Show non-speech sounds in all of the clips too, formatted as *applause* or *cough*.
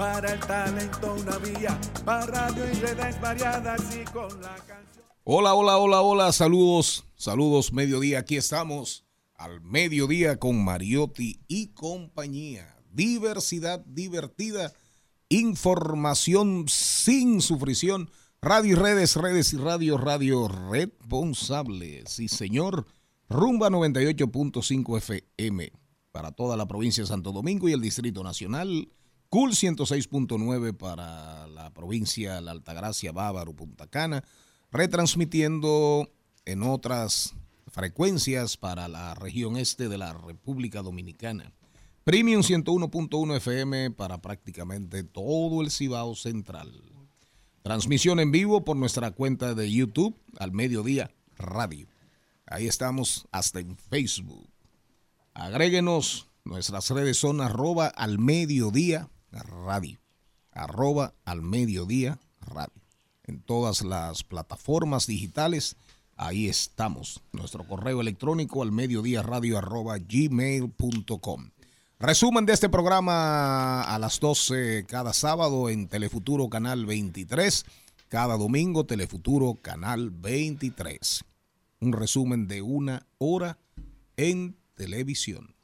para el talento una vía, para radio y redes variadas y con la canción. Hola, hola, hola, hola, saludos, saludos, mediodía, aquí estamos al mediodía con Mariotti y compañía. Diversidad divertida, información sin sufrición, radio y redes, redes y radio, radio responsable. Sí, señor, rumba 98.5 FM para toda la provincia de Santo Domingo y el Distrito Nacional. Cool 106.9 para la provincia La Altagracia, Bávaro, Punta Cana, retransmitiendo en otras frecuencias para la región este de la República Dominicana. Premium 101.1 FM para prácticamente todo el Cibao Central. Transmisión en vivo por nuestra cuenta de YouTube al mediodía radio. Ahí estamos hasta en Facebook. Agréguenos, nuestras redes son arroba al mediodía radio. Arroba al mediodía radio. En todas las plataformas digitales, ahí estamos. Nuestro correo electrónico al mediodía radio arroba gmail.com. Resumen de este programa a las 12 cada sábado en Telefuturo Canal 23, cada domingo Telefuturo Canal 23. Un resumen de una hora en televisión.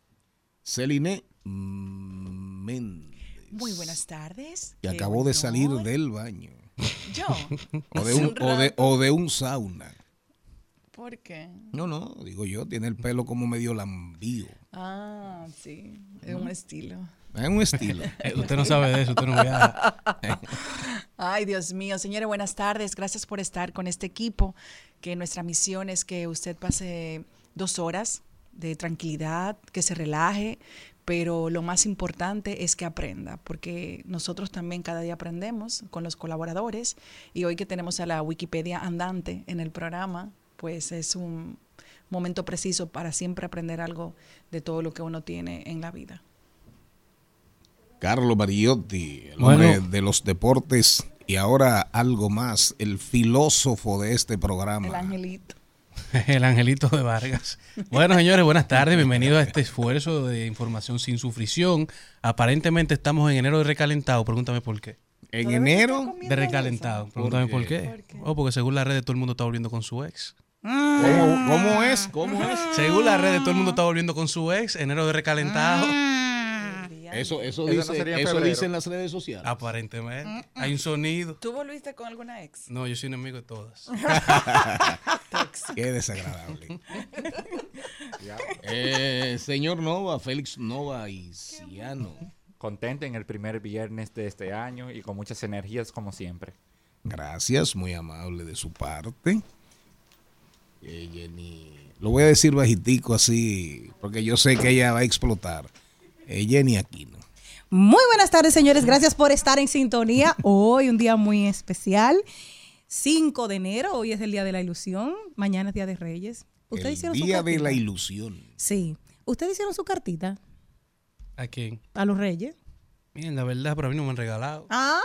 Celine Méndez. Muy buenas tardes. Que Qué acabó de salir del baño. Yo. *laughs* O de, un, o, de, o de un sauna. ¿Por qué? No, no, digo yo, tiene el pelo como medio lambío. Ah, sí. Es un estilo. Es un estilo. *laughs* Eh, usted no sabe de eso, usted no viaja. *laughs* Ay, Dios mío. Señores, buenas tardes. Gracias por estar con este equipo. Que nuestra misión es que usted pase dos horas de tranquilidad, que se relaje, pero lo más importante es que aprenda, porque nosotros también cada día aprendemos con los colaboradores y hoy que tenemos a la Wikipedia andante en el programa, pues es un momento preciso para siempre aprender algo de todo lo que uno tiene en la vida. Carlo Mariotti, el Bueno. hombre de los deportes y ahora algo más, el filósofo de este programa. El angelito. *laughs* El angelito de Vargas. Bueno, señores, buenas tardes. Bienvenidos a este esfuerzo de información sin sufrición. Aparentemente estamos en enero de recalentado. Pregúntame por qué. En enero, De recalentado. Pregúntame por qué. ¿Por qué? Oh, porque según las redes todo el mundo está volviendo con su ex. ¿cómo, cómo es? ¿Cómo es? Según las redes todo el mundo está volviendo con su ex. Enero de recalentado. Eso, eso, Eso no dice, en eso dicen las redes sociales. Aparentemente. Hay un sonido. ¿Tú volviste con alguna ex? No, yo soy enemigo de todas. *laughs* Qué desagradable. *laughs* Eh, señor Nova, Félix Nova y Ciano. Contento en el primer viernes de este año y con muchas energías como siempre. Gracias, muy amable de su parte. Eh, Jenny, lo voy a decir bajitico así, porque yo sé que ella va a explotar. Eh, Jenny Aquino. Muy buenas tardes, señores. Gracias por estar en sintonía. *laughs* Hoy un día muy especial. 5 de enero, hoy es el Día de la Ilusión. Mañana es Día de Reyes. ¿Ustedes El hicieron su día de la cartita? ilusión. Sí. ¿Ustedes hicieron su cartita ¿A quién? a los Reyes? Miren, la verdad, pero a mí no me han regalado. Ah,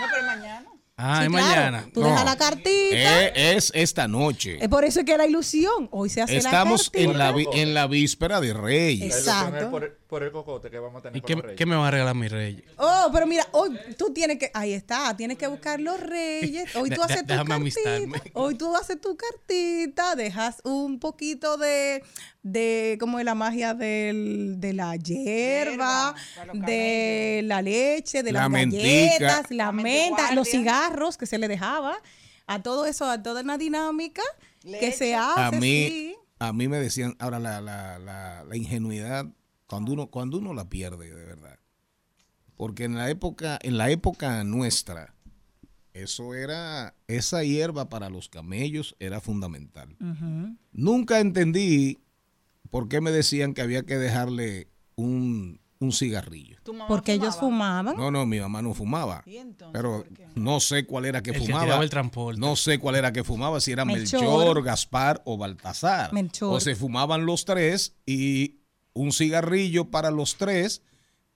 No, pero mañana. Ah, sí, es claro. mañana. Tú No. dejas la cartita. Eh, es esta noche. Es por eso que la ilusión. Hoy se hace Estamos la cartita. en en la víspera de Reyes. Exacto. Por el, por el cocote que vamos a tener ¿Y qué, qué me van a regalar mis reyes? Oh, pero mira, hoy tú tienes que, ahí está, tienes que buscar los reyes. *laughs* Hoy tú haces tu cartita. amistarme. Hoy tú haces tu cartita, dejas un poquito de, de como de la magia del, de la hierba, de la leche, de La las mentica. galletas, la La menta, los cigarros que se le dejaba. A todo eso, a toda una dinámica que Leche. se A hace. mí, sí. a mí me decían, ahora la, la, la, la ingenuidad, cuando uno, cuando uno la pierde, de verdad. Porque en la época, en la época nuestra, eso era, esa hierba para los camellos era fundamental. Nunca entendí por qué me decían que había que dejarle un, un cigarrillo. ¿Tu mamá Porque ellos fumaba? fumaban. No, no, mi mamá no fumaba. ¿Y entonces Pero no sé cuál era que El fumaba. tiraba el transporte. No sé cuál era que fumaba, si era Melchor, Melchor. Gaspar o Baltasar. Melchor. O se fumaban los tres y un cigarrillo para los tres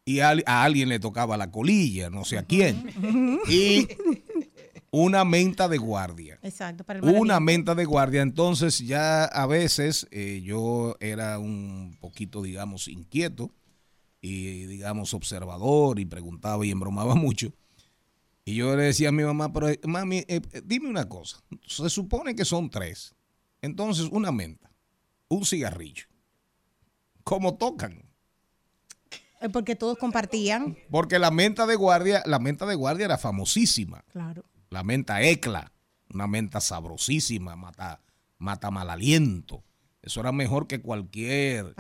y a, a alguien le tocaba la colilla, no sé a quién. *laughs* y una menta de guardia. Exacto, para el Una menta de guardia. Entonces ya a veces eh, yo era un poquito, digamos, inquieto y, digamos, observador y preguntaba y embromaba *laughs* mucho. Y yo le decía a mi mamá, pero mami, eh, eh, dime una cosa. Se supone que son tres. Entonces, una menta, un cigarrillo. ¿Cómo tocan? Porque todos compartían. Porque la menta de guardia, la menta de guardia era famosísima. Claro. La menta ecla, una menta sabrosísima, mata, mata mal aliento. Eso era mejor que cualquier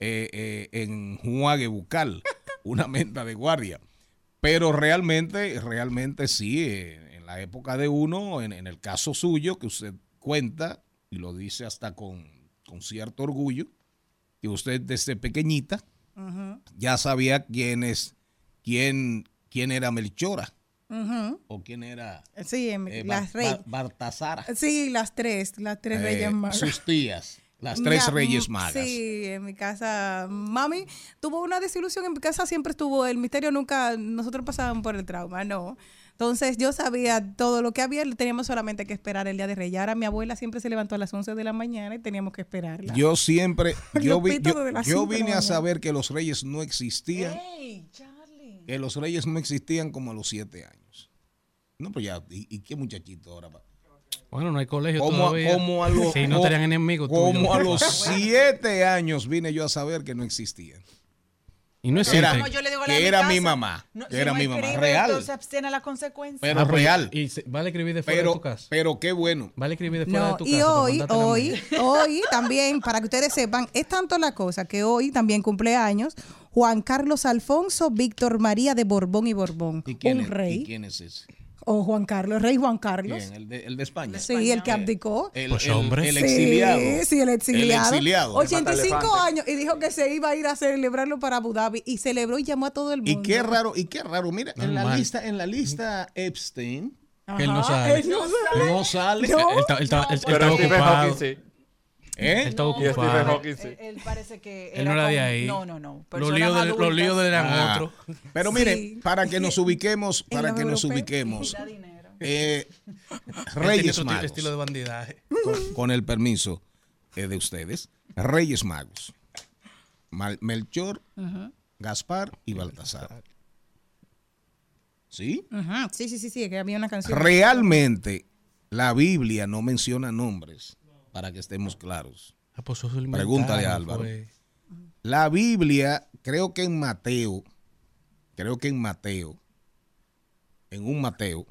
eh, eh, enjuague bucal, *laughs* una menta de guardia. Pero realmente, realmente sí, eh, en la época de uno, en, en el caso suyo, que usted cuenta y lo dice hasta con, con cierto orgullo, que usted desde pequeñita ya sabía quién es, quién, quién era Melchora o quién era Sí, en- eh, las reyes. Bar- Baltasara. Sí, las tres, las tres Eh, reyes magas. Sus tías, las tres Mira, reyes magas. Sí, en mi casa, mami tuvo una desilusión, en mi casa siempre estuvo, el misterio nunca, nosotros pasábamos por el trauma, no. Entonces yo sabía todo lo que había, teníamos solamente que esperar el día de Reyes. Ahora mi abuela siempre se levantó a las 11 de la mañana y teníamos que esperarla. Yo siempre, *laughs* yo, vi- yo- vine a saber que los reyes no existían, que los reyes no existían como a los siete años. No, pues ya, ¿y, y qué muchachito ahora? pa? Bueno, no hay colegio Como, todavía. como a los, *laughs* Sí, no tenían enemigos como tuyos. a los *laughs* siete años vine yo a saber que no existían. Y no Era- existe. Como yo le digo a la que de era mi mamá, no, que si era no mi mamá, escribe, real. Entonces abstiene la consecuencia. Pero Ah, pues, real. Y se- vale escribir de fuera de Pero, tu casa. pero qué bueno. Vale escribir de fuera No, de tu y casa. para hoy, hoy, hoy también, para que ustedes sepan, es tanto la cosa que hoy también cumpleaños Juan Carlos Alfonso Víctor María de Borbón y Borbón, ¿Y quién, un es, rey, ¿Y quién es ese? O Juan Carlos, rey Juan Carlos, ¿Quién? ¿El de, el de España? sí, el que abdicó. El, Pues, el- hombre. el exiliado. Sí, el exiliado. El exiliado. 85 Elefante. años y dijo que se iba a ir a celebrarlo para Abu Dhabi y celebró y llamó a todo el mundo. Y qué raro, y qué raro. Mira, en la lista, en la lista Epstein Que él no sale. él no sale. no sale. No. Él está- él está- él- él estaba Stephen ocupado. Hawking sí. ¿Eh? Él sí. Él, él parece que. Él no era de ahí. No, no, no. Los líos, de, los líos de él eran Ah, otros. Pero Sí. miren, para que nos *laughs* ubiquemos, para que nos ubiquemos, eh, *laughs* Reyes Magos, estilo de bandidaje. con, con el permiso eh, de ustedes, Reyes Magos, Mal- Melchor, Gaspar y Baltasar. ¿Sí? Ajá, Sí, sí, sí, sí, que había una canción. Realmente la Biblia no menciona nombres, para que estemos claros. Ah, pues Pregúntale a Álvaro. fue. La Biblia, creo que en Mateo, creo que en Mateo, en un Mateo,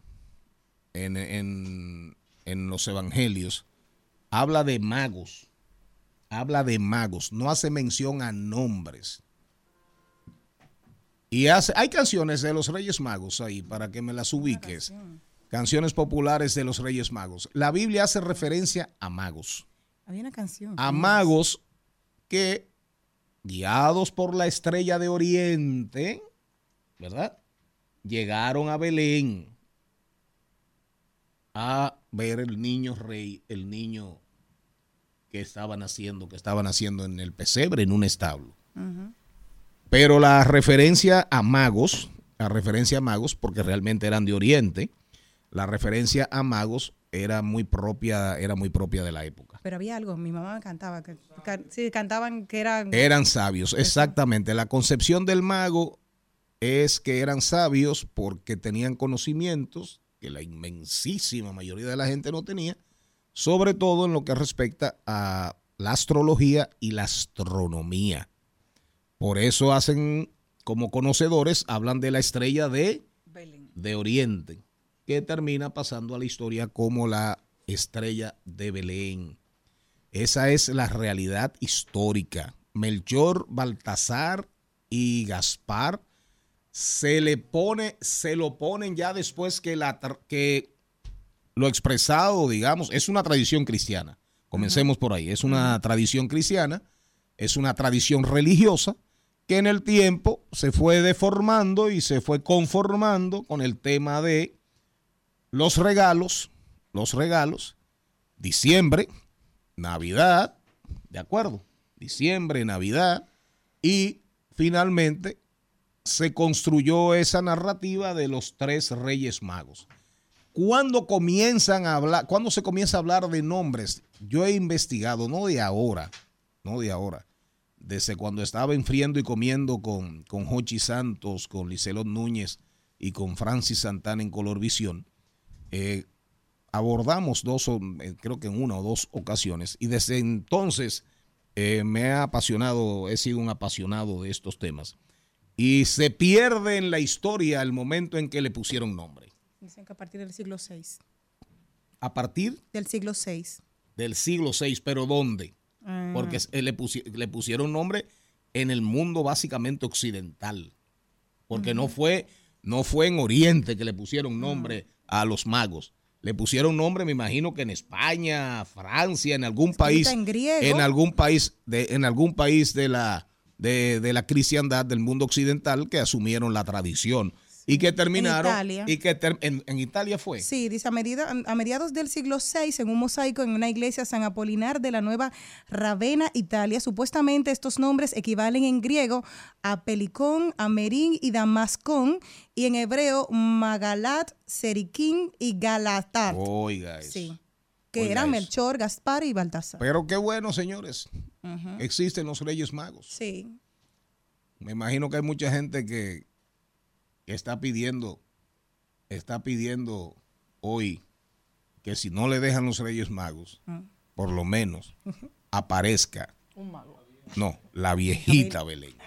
en, en- en los evangelios, habla de magos, habla de magos, no hace mención a nombres. Y hace, hay canciones de los Reyes Magos ahí para que me las ubiques. Canciones populares de los Reyes Magos. La Biblia hace referencia a magos Había una canción. a magos que, guiados por la estrella de Oriente, ¿verdad? Llegaron a Belén a ver el niño rey, el niño que estaba naciendo, que estaba naciendo en el pesebre, en un establo. Pero la referencia a magos, la referencia a magos, porque realmente eran de Oriente, la referencia a magos era muy propia, era muy propia de la época. Pero había algo, mi mamá cantaba, que, sí, cantaban que eran... Eran sabios, exactamente. La concepción del mago es que eran sabios porque tenían conocimientos que la inmensísima mayoría de la gente no tenía, sobre todo en lo que respecta a la astrología y la astronomía. Por eso hacen, como conocedores, hablan de la estrella de, Belén. de Oriente, que termina pasando a la historia como la estrella de Belén. Esa es la realidad histórica. Melchor, Baltasar y Gaspar se le pone, se lo ponen ya después que la que lo expresado, digamos, es una tradición cristiana. Comencemos por ahí. Es una tradición cristiana, es una tradición religiosa que en el tiempo se fue deformando y se fue conformando con el tema de los regalos, los regalos, diciembre, Navidad, ¿de acuerdo? Diciembre, Navidad, y finalmente se construyó esa narrativa de los tres reyes magos. ¿Cuándo comienzan a hablar, cuándo se comienza a hablar de nombres? Yo he investigado, no de ahora, no de ahora, desde cuando estaba enfriando y comiendo con, con Hochi Santos, con Licelot Núñez y con Francis Santana en Color Visión, eh, abordamos dos, o- eh, creo que en una o dos ocasiones, y desde entonces eh, me ha apasionado, he sido un apasionado de estos temas. Y se pierde en la historia el momento en que le pusieron nombre. Dicen que a partir del siglo VI. A partir Del siglo VI. del siglo VI, pero ¿dónde? Ah. Porque le, pusi- le pusieron nombre en el mundo básicamente occidental. Porque no, fue, no fue en Oriente que le pusieron nombre a los magos. Le pusieron nombre, me imagino que en España, Francia, en algún país. en. En algún país, de, en algún país de la, de, de la cristiandad del mundo occidental que asumieron la tradición. Y que terminaron. Italia. Y que en, en Italia fue. Sí, dice a, medida- a mediados del siglo VI, en un mosaico en una iglesia San Apolinar de la Nueva Ravenna, Italia, supuestamente estos nombres equivalen en griego a Pelicón, Amerin y Damascón, y en hebreo Magalat, Seriquín y Galatar. Oiga eso. sí, que Oiga eran eso. Melchor, Gaspar y Baltasar. Pero qué bueno, señores. Ujú. Existen los Reyes Magos. Sí, Me imagino que hay mucha gente que, que está pidiendo, está pidiendo hoy que si no le dejan los Reyes Magos, por lo menos *laughs* aparezca, Un mago. no, la viejita Belén.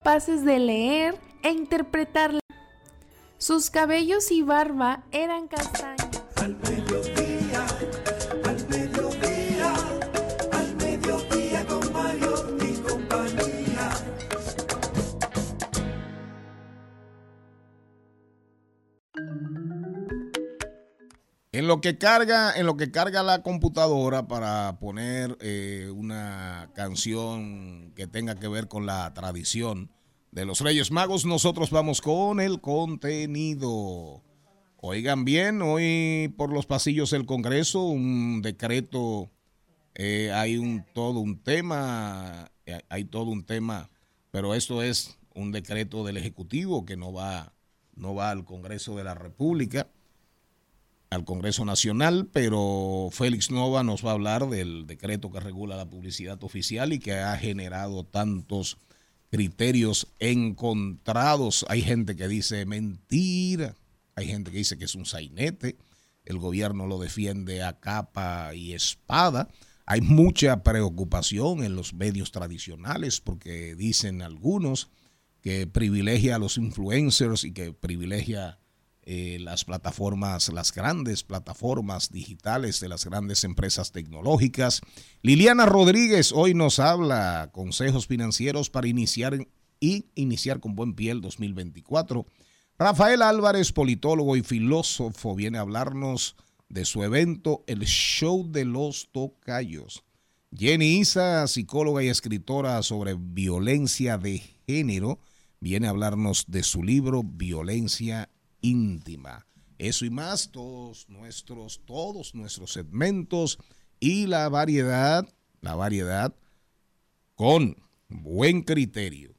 capaces de leer e interpretar. la- Sus cabellos y barba eran castaños. Al En lo que carga, en lo que carga la computadora para poner eh, una canción que tenga que ver con la tradición de los Reyes Magos, nosotros vamos con el contenido. Oigan bien, hoy por los pasillos del Congreso, un decreto, eh, hay un todo un tema, eh, hay todo un tema, pero esto es un decreto del Ejecutivo que no va, no va al Congreso de la República al Congreso Nacional, pero Félix Nova nos va a hablar del decreto que regula la publicidad oficial y que ha generado tantos criterios encontrados. Hay gente que dice mentira, hay gente que dice que es un sainete, el gobierno lo defiende a capa y espada. Hay mucha preocupación en los medios tradicionales porque dicen algunos que privilegia a los influencers y que privilegia eh, las plataformas, las grandes plataformas digitales de las grandes empresas tecnológicas. Liliana Rodríguez hoy nos habla consejos financieros para iniciar y iniciar con buen pie el 2024. Rafael Álvarez, politólogo y filósofo, viene a hablarnos de su evento El Show de los Tocayos. Jenny Isa, psicóloga y escritora sobre violencia de género, viene a hablarnos de su libro Violencia íntima. Eso y más, todos nuestros, todos nuestros segmentos y la variedad, la variedad con buen criterio.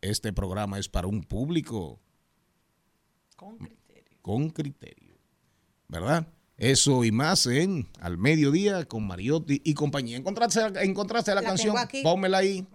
Este programa es para un público Con criterio. con criterio. ¿Verdad? Eso y más en Al Mediodía con Mariotti y compañía. ¿Encontraste, encontraste la, La canción? aquí. Pónmela ahí.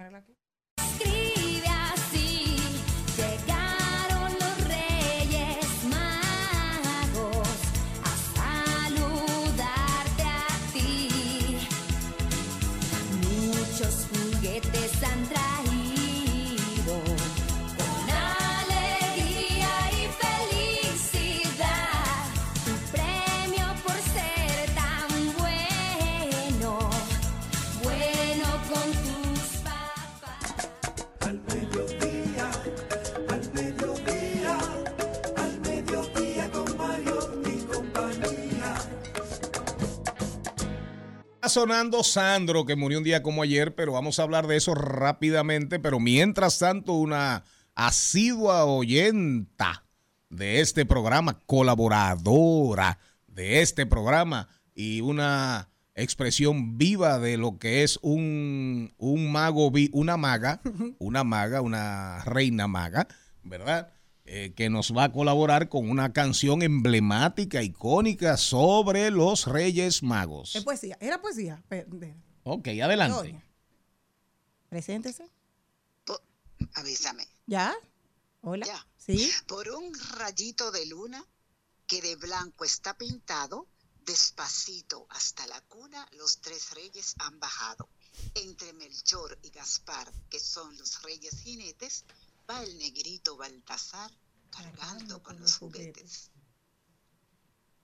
Sonando Sandro, que murió un día como ayer, pero vamos a hablar de eso rápidamente. Pero mientras tanto, una asidua oyenta de este programa, colaboradora de este programa y una expresión viva de lo que es un, un mago, una maga, una maga, una reina maga, ¿verdad? Eh, que nos va a colaborar con una canción emblemática, icónica sobre los Reyes Magos. Es poesía. Era poesía. Ok, adelante. Preséntese. Avísame. ¿Ya? Hola. Ya. ¿Sí? Por un rayito de luna que de blanco está pintado, despacito hasta la cuna, los tres reyes han bajado. Entre Melchor y Gaspar, que son los reyes jinetes, va el negrito Baltasar cargando con los juguetes.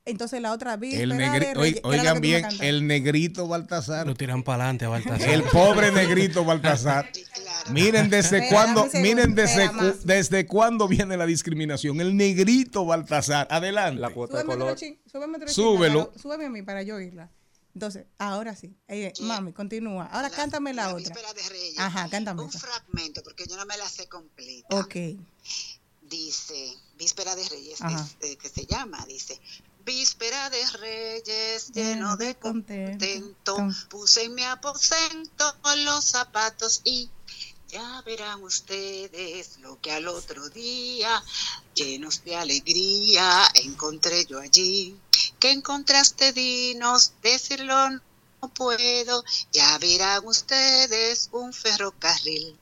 Entonces la otra El víspera negri- de oi- Reyes- era lo oigan bien, el negrito Baltasar. Lo tiran para adelante a Baltasar. El pobre negrito Baltasar. *laughs* Miren desde Espera, cuándo, miren desde, cu- desde cuándo viene la discriminación. El negrito Baltasar. Adelante. La cuota de color. chin, súbeme otro chin, Súbelo. súbeme a mí para yo oírla. Entonces, ahora sí. Eh, mami, continúa. Ahora cántame la, otra. Víspera de Reyes. Ajá, cántame. Un esa. fragmento, porque yo no me la sé completa. Ok. dice, Víspera de Reyes, es, eh, que se llama, dice, Víspera de Reyes, lleno de contento, puse en mi aposento los zapatos y ya verán ustedes lo que al otro día, llenos de alegría, encontré yo allí. ¿Qué encontraste, dinos? Decirlo no puedo, ya verán ustedes un ferrocarril.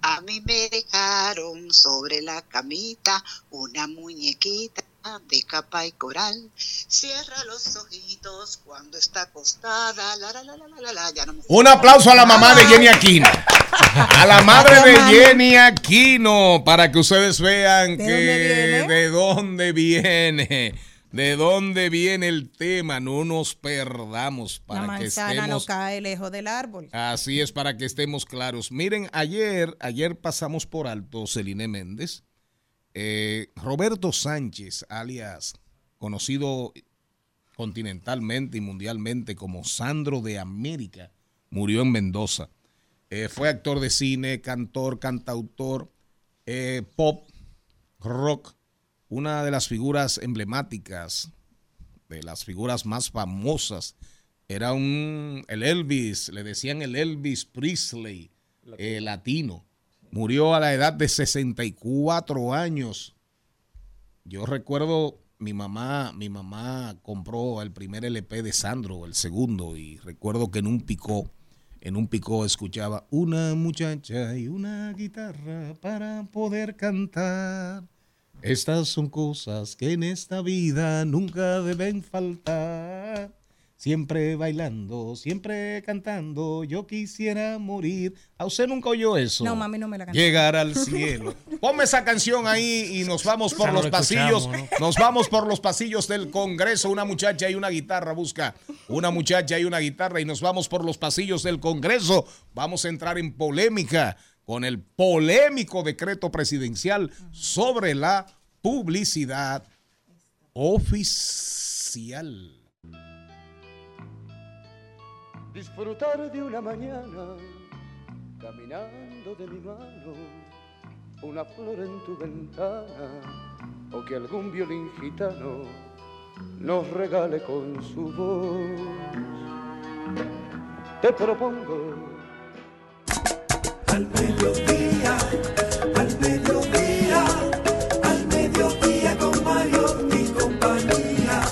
A mí me dejaron sobre la camita una muñequita de capa y coral. Cierra los ojitos cuando está acostada. La, la, la, la, la, la, la, ya no me- Un aplauso a la mamá de Jenny Aquino. A la madre de Jenny Aquino, para que ustedes vean ¿De que dónde de dónde viene, de dónde viene el tema. No nos perdamos La para que manzana no estemos cae lejos del árbol. Así es, para que estemos claros. Miren, ayer, ayer pasamos por alto Celine Méndez. Eh, Roberto Sánchez, alias conocido continentalmente y mundialmente como Sandro de América, murió en Mendoza. Eh, fue actor de cine, cantor, cantautor, eh, pop, rock, una de las figuras emblemáticas, de las figuras más famosas. Era un, el Elvis, le decían el Elvis Presley, eh, latino. Murió a la edad de 64 años. Yo recuerdo mi mamá, mi mamá compró el primer LP de Sandro, el segundo, y recuerdo que en un picó, en un picó escuchaba una muchacha y una guitarra para poder cantar. Estas son cosas que en esta vida nunca deben faltar. Siempre bailando, siempre cantando, yo quisiera morir. ¿A usted nunca oyó eso? No, mami, no me la cantó. Llegar al cielo. *laughs* Ponme esa canción ahí y nos vamos por los lo pasillos. Nos vamos por los pasillos del Congreso. Una muchacha y una guitarra. Busca una muchacha y una guitarra y nos vamos por los pasillos del Congreso. Vamos a entrar en polémica con el polémico decreto presidencial sobre la publicidad oficial. Disfrutar de una mañana caminando de mi mano, una flor en tu ventana, o que algún violín gitano nos regale con su voz. Te propongo Al mediodía, al mediodía, al mediodía con Mario y compañía.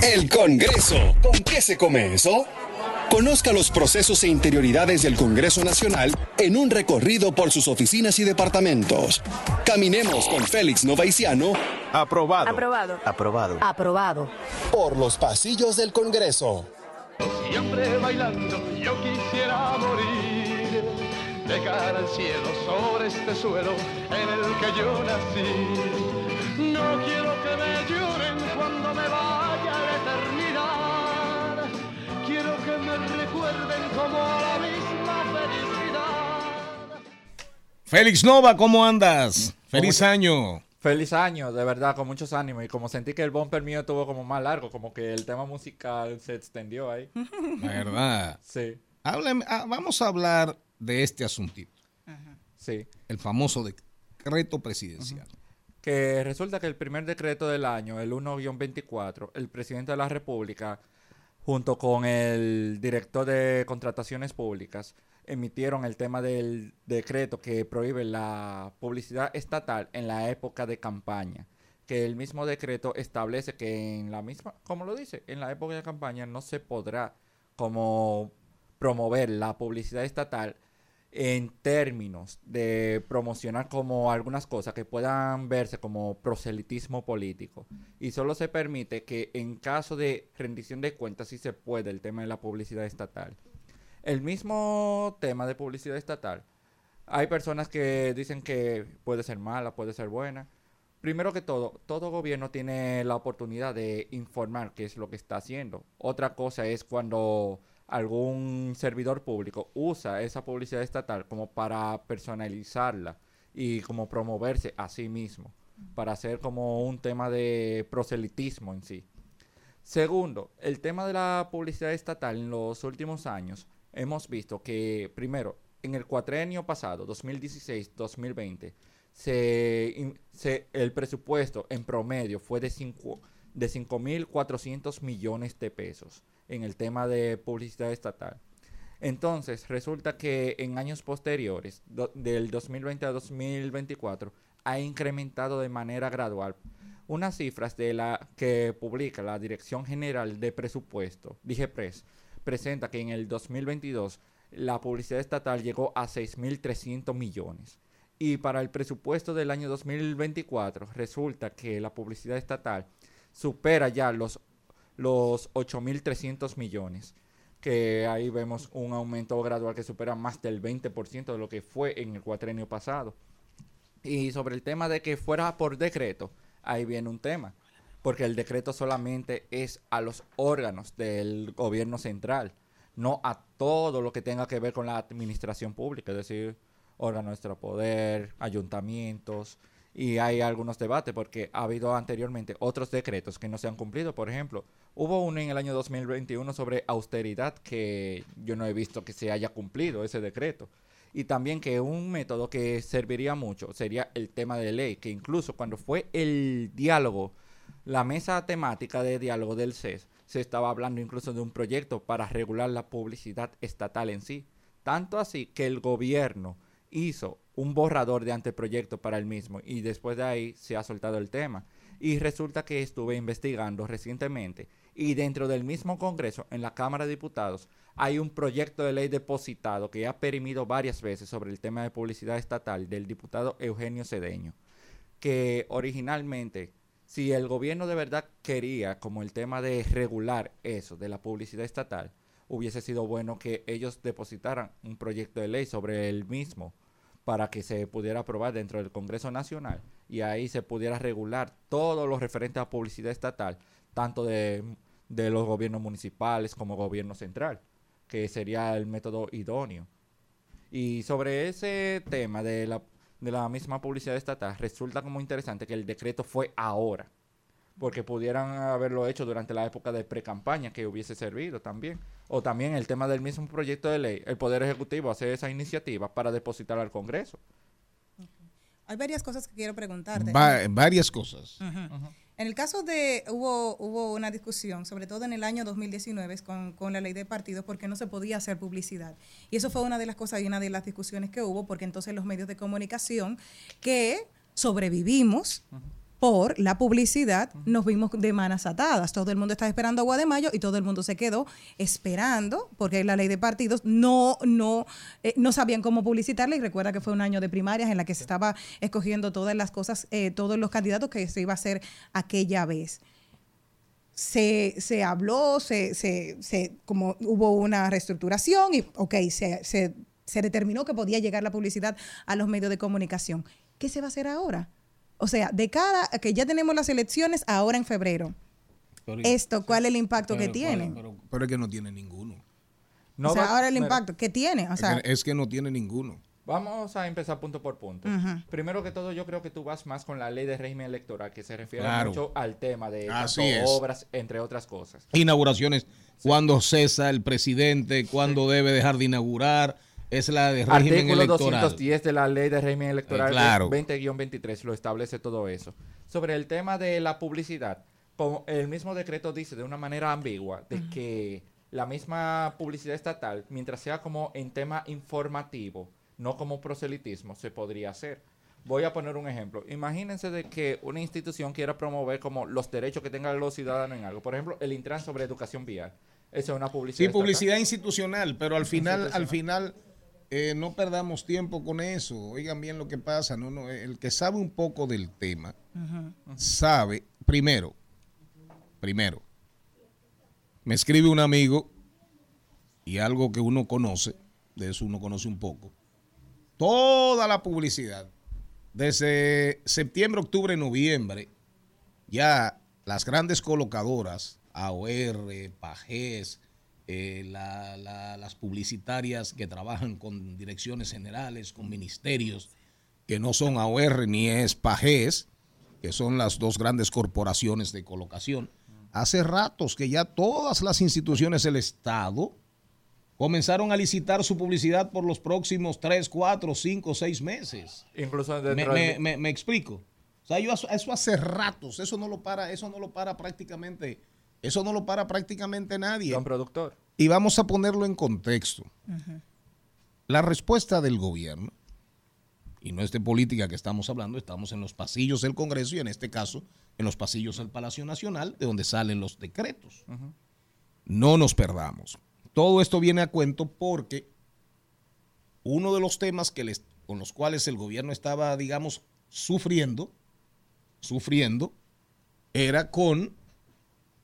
El Congreso. ¿Con qué se come eso? Conozca los procesos e interioridades del Congreso Nacional en un recorrido por sus oficinas y departamentos. Caminemos con Félix Novaiciano. Aprobado. Aprobado. Aprobado. Aprobado. Por los pasillos del Congreso. Siempre bailando, yo quisiera morir de cara al cielo sobre este suelo en el que yo nací. No quiero que me lloren cuando me vaya a la eternidad. Quiero que me recuerden como a la misma felicidad. Félix Nova, ¿cómo andas? Feliz año. Feliz año, de verdad, con muchos ánimos. Y como sentí que el bumper mío estuvo como más largo, como que el tema musical se extendió ahí. ¿Verdad? Sí, Hábleme- ah, vamos a hablar de este asuntito, sí. el famoso decreto presidencial. Que resulta que el primer decreto del año, el 1-24, el presidente de la República, junto con el director de contrataciones públicas, emitieron el tema del decreto que prohíbe la publicidad estatal en la época de campaña. Que el mismo decreto establece que en la misma, como lo dice, en la época de campaña no se podrá como promover la publicidad estatal en términos de promocionar como algunas cosas que puedan verse como proselitismo político. Y solo se permite que en caso de rendición de cuentas sí se puede el tema de la publicidad estatal. El mismo tema de publicidad estatal. Hay personas que dicen que puede ser mala, puede ser buena. Primero que todo, todo gobierno tiene la oportunidad de informar qué es lo que está haciendo. Otra cosa es cuando algún servidor público usa esa publicidad estatal como para personalizarla y como promoverse a sí mismo, para hacer como un tema de proselitismo en sí. Segundo, el tema de la publicidad estatal en los últimos años, hemos visto que, primero, en el cuatrenio pasado, 2016-2020, se, in- se- el presupuesto en promedio fue de cinco- de 5.400 millones de pesos en el tema de publicidad estatal. Entonces, resulta que en años posteriores, del 2020 a 2024, ha incrementado de manera gradual. Unas cifras de la que publica la Dirección General de Presupuesto, DIGEPRES, presenta que en el 2022 la publicidad estatal llegó a 6.300 millones. Y para el presupuesto del año 2024 resulta que la publicidad estatal supera ya los, los 8.300 millones, que ahí vemos un aumento gradual que supera más del 20% de lo que fue en el cuatrenio pasado. Y sobre el tema de que fuera por decreto, ahí viene un tema, porque el decreto solamente es a los órganos del gobierno central, no a todo lo que tenga que ver con la administración pública, es decir, órganos de nuestro poder, ayuntamientos, y hay algunos debates porque ha habido anteriormente otros decretos que no se han cumplido. Por ejemplo, hubo uno en el año 2021 sobre austeridad que yo no he visto que se haya cumplido ese decreto. Y también que un método que serviría mucho sería el tema de ley, que incluso cuando fue el diálogo, la mesa temática de diálogo del CES, se estaba hablando incluso de un proyecto para regular la publicidad estatal en sí. Tanto así que el gobierno hizo un borrador de anteproyecto para el mismo y después de ahí se ha soltado el tema. Y resulta que estuve investigando recientemente y dentro del mismo Congreso, en la Cámara de Diputados, hay un proyecto de ley depositado que ha perimido varias veces sobre el tema de publicidad estatal del diputado Eugenio Cedeño, que originalmente, si el gobierno de verdad quería como el tema de regular eso, de la publicidad estatal, hubiese sido bueno que ellos depositaran un proyecto de ley sobre el mismo para que se pudiera aprobar dentro del Congreso Nacional y ahí se pudiera regular todo lo referente a publicidad estatal, tanto de, de los gobiernos municipales como gobierno central, que sería el método idóneo. Y sobre ese tema de la, de la misma publicidad estatal, resulta como interesante que el decreto fue ahora, porque pudieran haberlo hecho durante la época de pre-campaña, que hubiese servido también. O también el tema del mismo proyecto de ley, el Poder Ejecutivo hace esa iniciativa para depositar al Congreso. Hay varias cosas que quiero preguntarte. Va- varias cosas. En el caso de, hubo, hubo una discusión, sobre todo en el año 2019, con, con la ley de partidos, porque no se podía hacer publicidad. Y eso fue una de las cosas y una de las discusiones que hubo, porque entonces los medios de comunicación que sobrevivimos por la publicidad, nos vimos de manos atadas. Todo el mundo estaba esperando agua de mayo y todo el mundo se quedó esperando, porque la ley de partidos no, no, eh, no sabían cómo publicitarla. Y recuerda que fue un año de primarias en la que se estaba escogiendo todas las cosas, eh, todos los candidatos que se iba a hacer aquella vez. Se, se habló, se, se, se- como hubo una reestructuración y, ok, se, se, se determinó que podía llegar la publicidad a los medios de comunicación. ¿Qué se va a hacer ahora? O sea, de cada que ya tenemos las elecciones ahora en febrero, esto, ¿cuál es el impacto que Pero- tiene? Pero, pero es que no tiene ninguno. o sea, ahora el impacto, ¿qué tiene? O sea, es, que, es que no tiene ninguno. Vamos a empezar punto por punto. Primero que todo, yo creo que tú vas más con la ley de régimen electoral, que se refiere Claro. mucho al tema de Así tanto es. obras, entre otras cosas. Inauguraciones, cuando cesa el presidente, cuando debe dejar de inaugurar, es la de régimen Artículo electoral. 210 de la ley de régimen electoral Eh, claro. 20-23 lo establece todo eso. Sobre el tema de la publicidad, como el mismo decreto dice de una manera ambigua de que la misma publicidad estatal, mientras sea como en tema informativo, no como proselitismo, se podría hacer. Voy a poner un ejemplo. Imagínense de que una institución quiera promover como los derechos que tengan los ciudadanos en algo. Por ejemplo, el Intran sobre educación vial. Eso es una publicidad. Sí, estatal. publicidad institucional, pero al final, al final eh, no perdamos tiempo con eso. Oigan bien lo que pasa. No, no, el que sabe un poco del tema sabe, primero, primero, me escribe un amigo y algo que uno conoce, de eso uno conoce un poco, toda la publicidad, desde septiembre, octubre, noviembre, ya las grandes colocadoras, AOR, Pajés, eh, la- la- las publicitarias que trabajan con direcciones generales, con ministerios, que no son AOR ni es Pajés, que son las dos grandes corporaciones de colocación, hace ratos que ya todas las instituciones del Estado comenzaron a licitar su publicidad por los próximos 3, 4, 5, 6 meses. Incluso Me, dentro me- del- me- me explico. O sea, yo eso, eso hace ratos, eso no lo para, eso no lo para prácticamente, eso no lo para prácticamente nadie. Don productor. Y vamos a ponerlo en contexto. La respuesta del gobierno, y no es de política que estamos hablando, estamos en los pasillos del Congreso y en este caso en los pasillos del Palacio Nacional, de donde salen los decretos. No nos perdamos. Todo esto viene a cuento porque uno de los temas que les, con los cuales el gobierno estaba, digamos, sufriendo, sufriendo, era con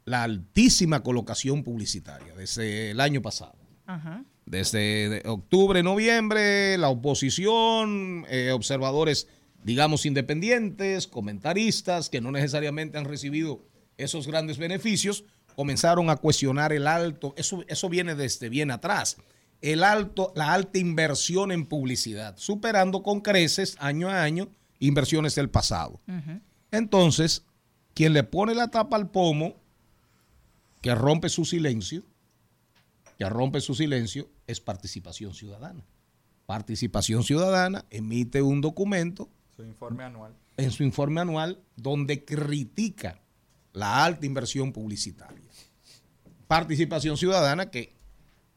la altísima colocación publicitaria desde el año pasado. Ajá. Desde de- octubre, noviembre, la oposición, eh, observadores, digamos, independientes, comentaristas, que no necesariamente han recibido esos grandes beneficios, comenzaron a cuestionar el alto, eso, eso viene desde bien atrás, el alto, la alta inversión en publicidad, superando con creces año a año inversiones del pasado. Entonces, quien le pone la tapa al pomo, que rompe su silencio, que rompe su silencio, es participación ciudadana. Participación ciudadana emite un documento Su informe anual. en su informe anual donde critica la alta inversión publicitaria. Participación ciudadana que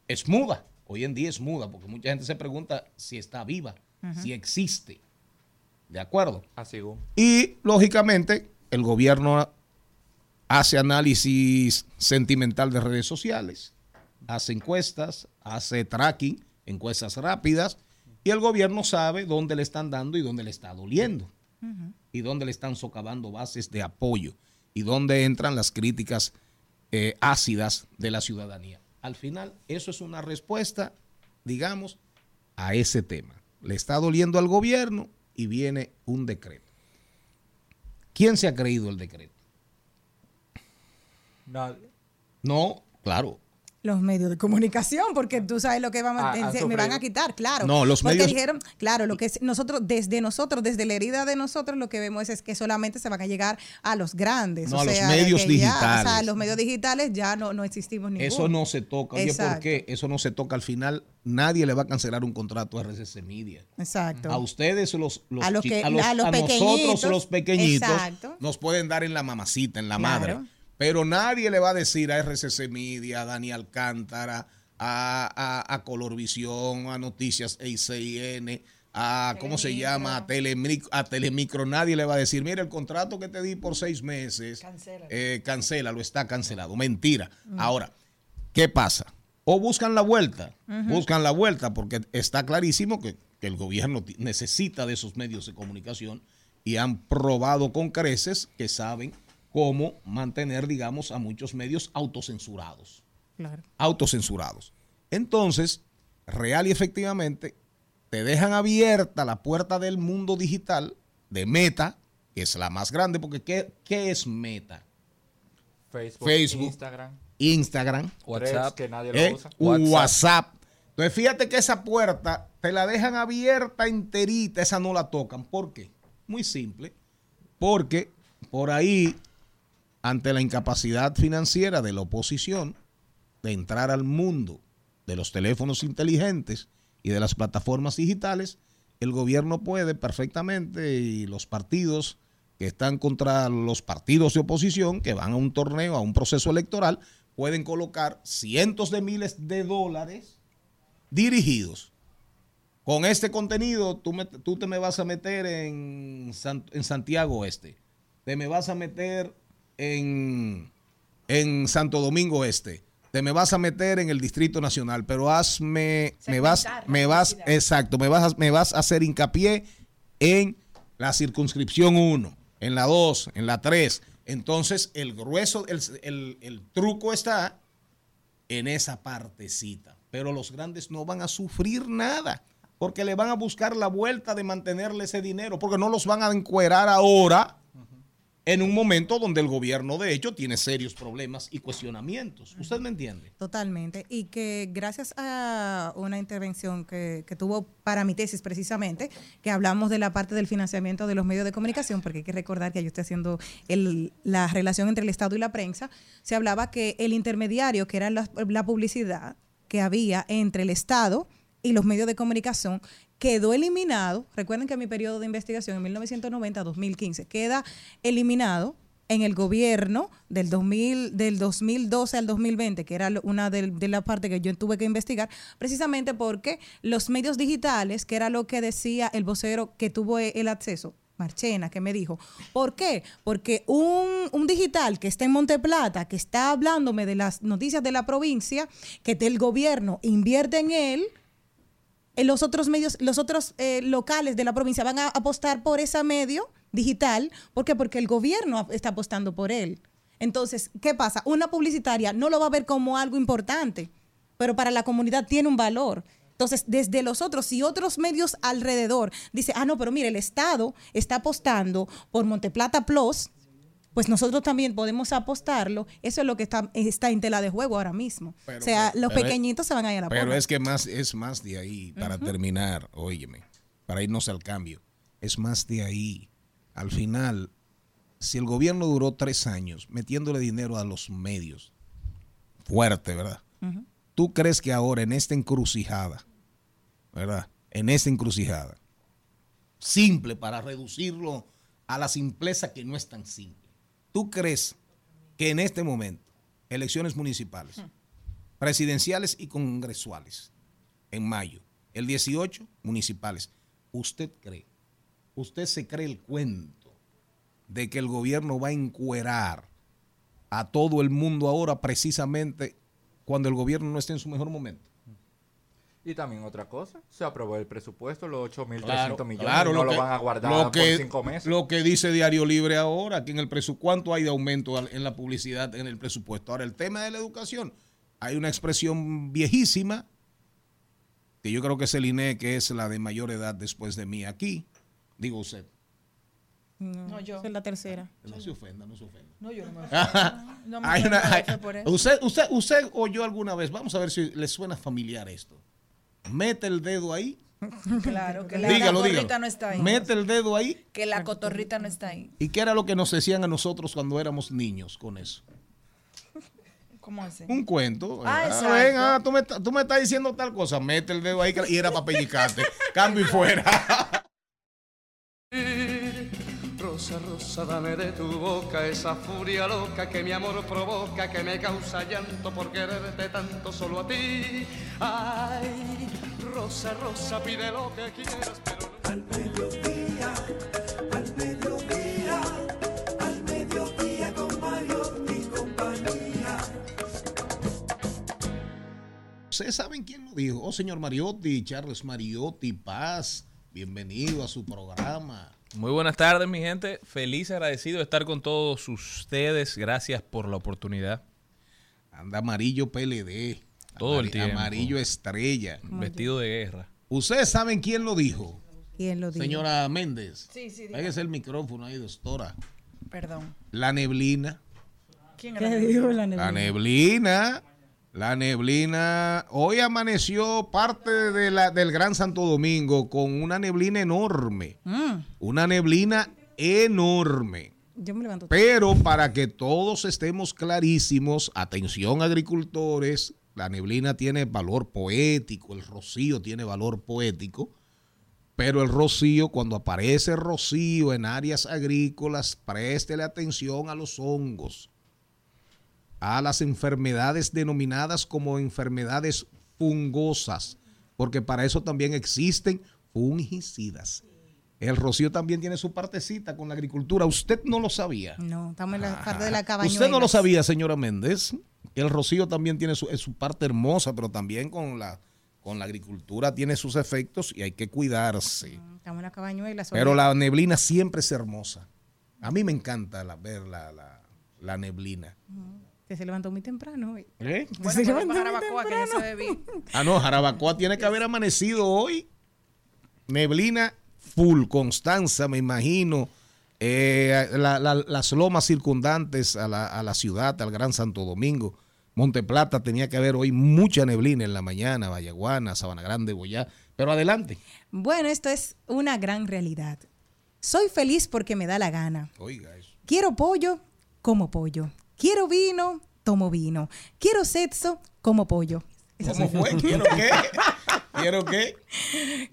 es muda, hoy en día es muda, porque mucha gente se pregunta si está viva, si existe. ¿De acuerdo? Así. Y lógicamente el gobierno hace análisis sentimental de redes sociales, hace encuestas, hace tracking, encuestas rápidas, y el gobierno sabe dónde le están dando y dónde le está doliendo, y dónde le están socavando bases de apoyo, y dónde entran las críticas eh, ácidas de la ciudadanía. Al final, eso es una respuesta, digamos, a ese tema. Le está doliendo al gobierno y viene un decreto. ¿Quién se ha creído el decreto? Nadie. No, claro. Los medios de comunicación, porque tú sabes lo que vamos, Ah, se- me van a quitar, claro. No, los porque medios- dijeron, claro, lo que es nosotros, desde nosotros, desde la herida de nosotros, lo que vemos es, que solamente se van a llegar a los grandes. No, o a los sea, de medios que ya, o sea, digitales. los medios digitales ya no, no existimos ninguno. Eso no se toca. Oye, ¿por qué? Eso no se toca. Al final, nadie le va a cancelar un contrato a RCC Media. Exacto. A ustedes, los, los A los que- a los- a los a nosotros, pequeñitos. los pequeñitos, Exacto. nos pueden dar en la mamacita, en la Claro. madre. Pero nadie le va a decir a RCC Media, a Dani Alcántara, a, a, a Colorvisión, a Noticias EICN, a, ¿cómo se llama? A Telemicro, a Telemicro. Nadie le va a decir, mira, el contrato que te di por seis meses, eh, cancela, lo está cancelado. Mentira. Ahora, ¿qué pasa? O buscan la vuelta, buscan la vuelta, porque está clarísimo que, que el gobierno necesita de esos medios de comunicación y han probado con creces que saben cómo mantener, digamos, a muchos medios autocensurados. Claro. Autocensurados. Entonces, real y efectivamente, te dejan abierta la puerta del mundo digital de Meta, que es la más grande, porque ¿qué, qué es Meta? Facebook, Facebook, Instagram. Instagram, WhatsApp, que nadie lo eh, usa. WhatsApp. Entonces, fíjate que esa puerta te la dejan abierta enterita, esa no la tocan. ¿Por qué? Muy simple. Porque por ahí, ante la incapacidad financiera de la oposición de entrar al mundo de los teléfonos inteligentes y de las plataformas digitales, el gobierno puede perfectamente y los partidos que están contra los partidos de oposición, que van a un torneo, a un proceso electoral, pueden colocar cientos de miles de dólares dirigidos. Con este contenido, tú, me- tú te me vas a meter en, en Santiago Oeste, te me vas a meter en, en Santo Domingo Este, te me vas a meter en el Distrito Nacional, pero hazme, me vas, me vas, exacto, me vas, a, me vas a hacer hincapié en la circunscripción 1, en la 2, en la 3. Entonces, el grueso, el, el- el truco está en esa partecita. Pero los grandes no van a sufrir nada, porque le van a buscar la vuelta de mantenerle ese dinero, porque no los van a encuerar ahora en un momento donde el gobierno, de hecho, tiene serios problemas y cuestionamientos. ¿Usted me entiende? Totalmente. Y que gracias a una intervención que, que tuvo para mi tesis precisamente, que hablamos de la parte del financiamiento de los medios de comunicación, porque hay que recordar que yo estoy haciendo el- la relación entre el Estado y la prensa, se hablaba que el intermediario, que era la, la publicidad que había entre el Estado y los medios de comunicación, quedó eliminado. Recuerden que mi periodo de investigación en 1990-2015 queda eliminado en el gobierno del 2000 del 2012 al 2020, que era una del- de, la parte que yo tuve que investigar, precisamente porque los medios digitales, que era lo que decía el vocero que tuvo e- el acceso, Marchena, que me dijo, ¿por qué? Porque un, un digital que está en Monteplata, que está hablándome de las noticias de la provincia, que el gobierno invierte en él, los otros medios, los otros eh, locales de la provincia van a apostar por ese medio digital. ¿Por qué? Porque el gobierno está apostando por él. Entonces, ¿qué pasa? Una publicitaria no lo va a ver como algo importante, pero para la comunidad tiene un valor. Entonces, desde los otros, si otros medios alrededor dicen, ah, no, pero mire, el Estado está apostando por Monteplata Plus, pues nosotros también podemos apostarlo. Eso es lo que está, está en tela de juego ahora mismo. Pero- o sea, los pero es- pequeñitos se van a ir a la Pero porra. es que más, es más de ahí, para terminar, óyeme, para irnos al cambio, es más de ahí. Al final, si el gobierno duró tres años metiéndole dinero a los medios, fuerte, ¿verdad? ¿Tú crees que ahora en esta encrucijada, ¿verdad? En esta encrucijada, simple para reducirlo a la simpleza que no es tan simple, ¿tú crees que en este momento, elecciones municipales, presidenciales y congresuales, en mayo, el 18, municipales, ¿usted cree, usted se cree el cuento de que el gobierno va a encuerar a todo el mundo ahora precisamente cuando el gobierno no esté en su mejor momento? Y también otra cosa, se aprobó el presupuesto, los 8.300 Claro, millones, claro, no lo van a guardar lo por que, cinco meses. Lo que dice Diario Libre ahora, que en el presupuesto, ¿cuánto hay de aumento en la publicidad, en el presupuesto? Ahora, el tema de la educación, hay una expresión viejísima, que yo creo que es el INE, que es la de mayor edad después de mí aquí. Digo usted. No, No, yo. es la tercera. No se ofenda, no se ofenda. No, yo no me *laughs* No me Hay una- ofendo, hay- por eso. usted, usted, usted oyó alguna vez, vamos a ver si le suena familiar esto. Mete el dedo ahí. *laughs* Claro, que la dígalo, cotorrita dígalo. no está ahí. Mete el dedo ahí. Que la cotorrita no está ahí. ¿Y qué era lo que nos decían a nosotros cuando éramos niños con eso? ¿Cómo así? Un cuento. Ah, Ah, ven, ah, tú, me, tú me estás diciendo tal cosa. Mete el dedo ahí y era para pellizcarte. *laughs* Cambio y fuera. *laughs* Rosa, rosa, dame de tu boca esa furia loca que mi amor provoca, que me causa llanto por quererte tanto solo a ti. Ay, rosa, rosa, pide lo que quieras, pero no. Al mediodía, al mediodía, al mediodía con Mario y compañía. ¿Ustedes saben quién lo dijo? Oh, señor Mariotti, Charles Mariotti, Paz. Bienvenido a su programa. Muy buenas tardes, mi gente. Feliz, agradecido de estar con todos ustedes. Gracias por la oportunidad. Anda amarillo PLD. Todo el tiempo. Amarillo estrella. Vestido de guerra. ¿Ustedes saben quién lo dijo? ¿Quién lo dijo? Señora Méndez. Sí, sí, diga. Pégese el micrófono ahí, doctora. Perdón. La neblina. ¿Quién ¿Qué dijo la La neblina? La neblina, hoy amaneció parte de la, del Gran Santo Domingo con una neblina enorme. Mm, Una neblina enorme. yo me levanto. Pero para que todos estemos clarísimos, atención agricultores, la neblina tiene valor poético, el rocío tiene valor poético, pero el rocío, cuando aparece rocío en áreas agrícolas, préstele atención a los hongos, a las enfermedades denominadas como enfermedades fungosas, porque para eso también existen fungicidas. El rocío también tiene su partecita con la agricultura. Usted no lo sabía. No, estamos en la parte de la cabañuela. Usted no lo sabía, señora Méndez. El rocío también tiene su, su parte hermosa, pero también con la, con la agricultura tiene sus efectos y hay que cuidarse. Estamos en la cabañuela. Pero la neblina siempre es hermosa. A mí me encanta la- ver la, la- la neblina. Que se levantó muy temprano hoy. ¿Eh? Bueno, Se levantó Jarabacoa, que ya se bebí. Ah, no, Jarabacoa tiene que haber amanecido hoy. Neblina full, Constanza, me imagino. Eh, la- la- las lomas circundantes a la, a la ciudad, al Gran Santo Domingo. Monteplata tenía que haber hoy mucha neblina en la mañana, Vallaguana, Sabana Grande, Boyá. Pero adelante. Bueno, esto es una gran realidad. Soy feliz porque me da la gana. Oiga eso. Quiero pollo, como pollo. Quiero vino, tomo vino. Quiero sexo, como pollo. ¿Cómo fue? yo. *laughs* ¿Quiero qué? ¿Quiero qué?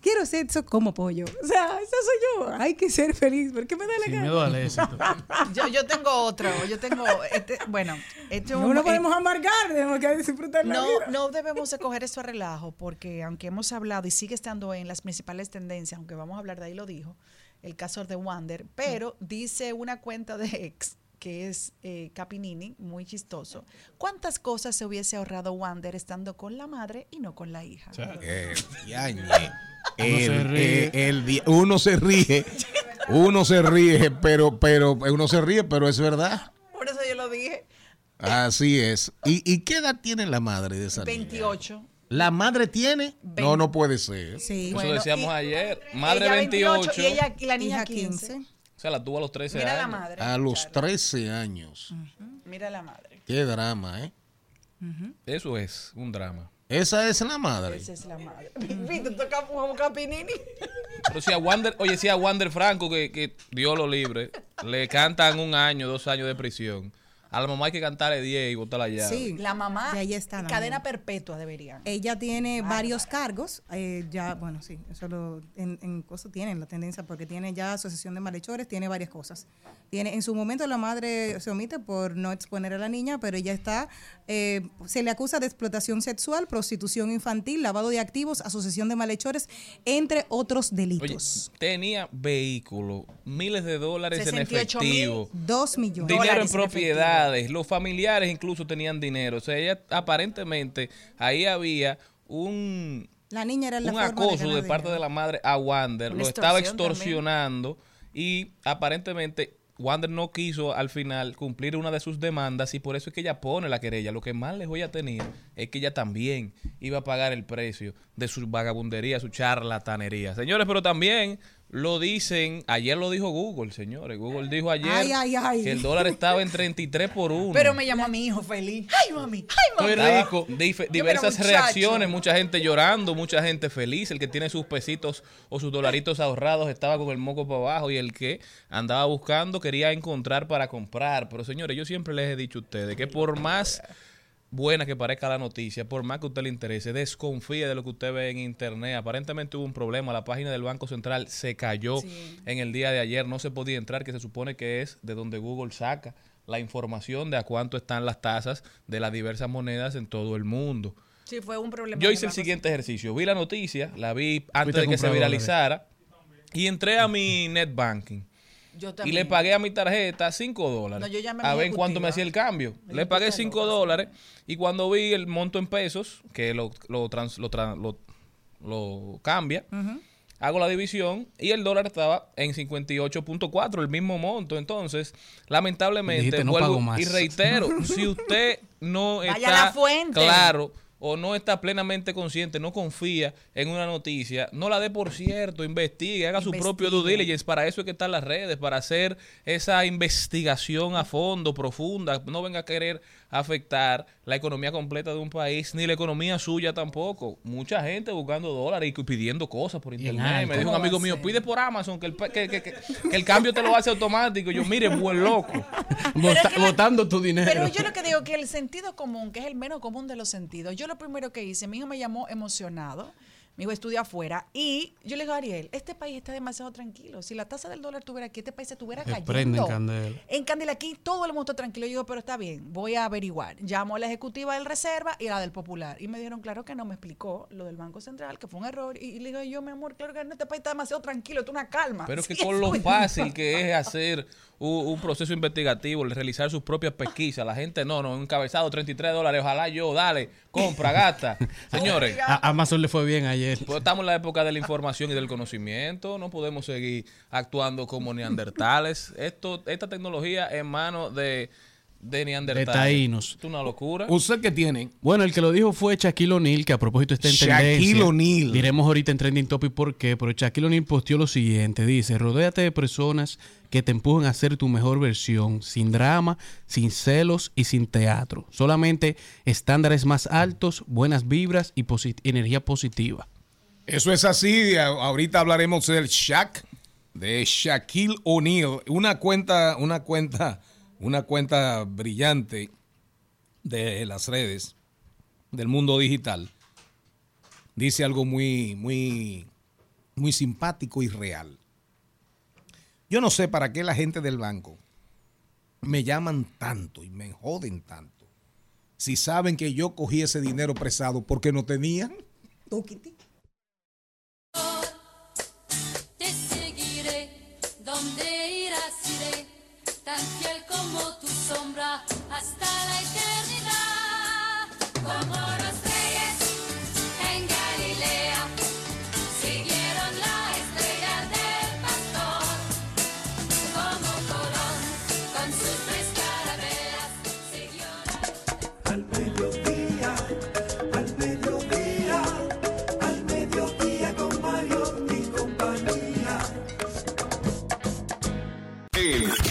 Quiero sexo, como pollo. O sea, esa soy yo. Hay que ser feliz porque me da la Sin gana. miedo al éxito. *laughs* Yo, yo tengo otro. Yo tengo. Este, bueno, este es No un- nos podemos amargar, tenemos que disfrutar la No, vida. no debemos de coger eso a relajo, porque aunque hemos hablado y sigue estando en las principales tendencias, aunque vamos a hablar de ahí lo dijo, el caso de Wander, pero dice una cuenta de ex que es eh, Capinini, muy chistoso. ¿Cuántas cosas se hubiese ahorrado Wander estando con la madre y no con la hija? Eh, El- eh, el uno se ríe, uno se ríe, pero, pero uno se ríe, pero es verdad. Por eso yo lo dije. Así es. ¿Y, y qué edad tiene la madre de esa niña? 28. ¿La madre tiene? No, no puede ser. Sí. Eso Bueno, decíamos y- ayer. Madre Ella 28. y, ella, la niña Hija 15. 15. O sea, la tuvo a los 13 Mira la años. madre. A los 13 años. Mira la madre. Qué drama, ¿eh? Eso es un drama. Esa es la madre. Esa es la madre. *laughs* Viste, toca Capinini. Pero si a Wander, oye, si a Wander Franco, que, que Dios lo libre, le cantan un año, dos años de prisión, a la mamá hay que cantarle 10 y botarla allá. Sí. La mamá, De ahí está la cadena mamá. perpetua deberían. Ella tiene varios cargos, eh, ya, bueno, sí, eso lo, en, en cosas tienen la tendencia, porque tiene ya asociación de malhechores, tiene varias cosas. Tiene, en su momento la madre se omite por no exponer a la niña, pero ella está, eh, se le acusa de explotación sexual, prostitución infantil, lavado de activos, asociación de malhechores, entre otros Oye, delitos. tenía vehículo, miles de dólares en 68 mil efectivo. Dos millones. Dinero en dólares en los familiares incluso tenían dinero. O sea, ella aparentemente ahí había un, La niña era la un de acoso de parte dinero. de la madre a Wander. Una Lo estaba extorsionando y aparentemente Wander no quiso al final cumplir una de sus demandas y por eso es que ella pone la querella. Lo que más lejos ella tenía es que ella también iba a pagar el precio de su vagabundería, su charlatanería. Señores, pero también lo dicen, ayer lo dijo Google, señores. Google dijo ayer Ay, ay, ay. que el dólar estaba en 33 por 1. Pero me llamó a mi hijo feliz. Ay, mami. Ay, mami. Estoy rico. Dif- diversas reacciones, mucha gente llorando, mucha gente feliz. El que tiene sus pesitos o sus dolaritos ahorrados estaba con el moco para abajo y el que andaba buscando quería encontrar para comprar. Pero señores, yo siempre les he dicho a ustedes que por más buena que parezca la noticia, por más que a usted le interese, desconfíe de lo que usted ve en internet. Aparentemente hubo un problema, la página del Banco Central se cayó en el día de ayer, no se podía entrar, que se supone que es de donde Google saca la información de a cuánto están las tasas de las diversas monedas en todo el mundo. Sí, fue un problema. Yo hice el siguiente ejercicio, vi la noticia, la vi antes de que se viralizara y entré a mi net banking. Yo Y le pagué a mi tarjeta 5 dólares. No, yo llamé a ver en cuánto me hacía el cambio. Le pagué ejecutiva 5 loca, sí. dólares y cuando vi el monto en pesos, que lo, lo, trans- lo, lo- lo cambia, hago la división y el dólar estaba en 58.4, el mismo monto. Entonces, lamentablemente, Dijiste, no vuelvo pago más. y reitero, *laughs* si usted no Vaya está la fuente. claro o no está plenamente consciente, no confía en una noticia, no la dé por cierto, investigue, haga su propio due diligence. Para eso es que están las redes, para hacer esa investigación a fondo, profunda. No venga a querer afectar la economía completa de un país, ni la economía suya tampoco. Mucha gente buscando dólares y pidiendo cosas por internet. alto. Me dijo un ¿Cómo va amigo mío, pide por Amazon que el, que, que- que- que el cambio te lo hace automático. Yo, mire, buen loco. Bota- botando tu dinero. Pero yo lo que digo que el sentido común, que es el menos común de los sentidos, yo lo primero que hice, mi hijo me llamó emocionado, mi hijo estudia afuera, y yo le digo, Ariel, este país está demasiado tranquilo. Si la tasa del dólar estuviera aquí, este país se estuviera Se cayendo. prende en candela. En Candela aquí todo el mundo está tranquilo. Yo digo, pero está bien, voy a averiguar. Llamo a la ejecutiva del Reserva y a la del Popular. Y me dijeron, claro que no, me explicó lo del Banco Central, que fue un error. Y, y le digo, yo, mi amor, claro que no, este país está demasiado tranquilo, esto es una calma. Pero que *laughs* Sí, con lo fácil que es hacer un, un proceso investigativo, realizar sus propias pesquisas, la gente no, no, encabezado 33 dólares, ojalá yo, dale, compra, gasta. *laughs* Señores, A Amazon le fue bien ayer. pues estamos en la época de la información y del conocimiento, no podemos seguir actuando como neandertales. Esto, esta tecnología en manos de, de neandertales. De taínos. Es una locura. ¿Usted qué tiene? Bueno, el que lo dijo fue Shaquille O'Neal, que a propósito está en Shaquille tendencia. O'Neal. Diremos ahorita en Trending Topic por qué, pero Shaquille O'Neal posteó lo siguiente. Dice, rodéate de personas que te empujen a ser tu mejor versión, sin drama, sin celos y sin teatro. Solamente estándares más altos, buenas vibras y energía positiva. Eso es así. Ahorita hablaremos del Shaq, de Shaquille O'Neal. Una cuenta, una cuenta, una cuenta brillante de las redes del mundo digital. Dice algo muy, muy, muy simpático y real. Yo no sé para qué la gente del banco me llaman tanto y me joden tanto. Si saben que yo cogí ese dinero prestado porque no tenían. Te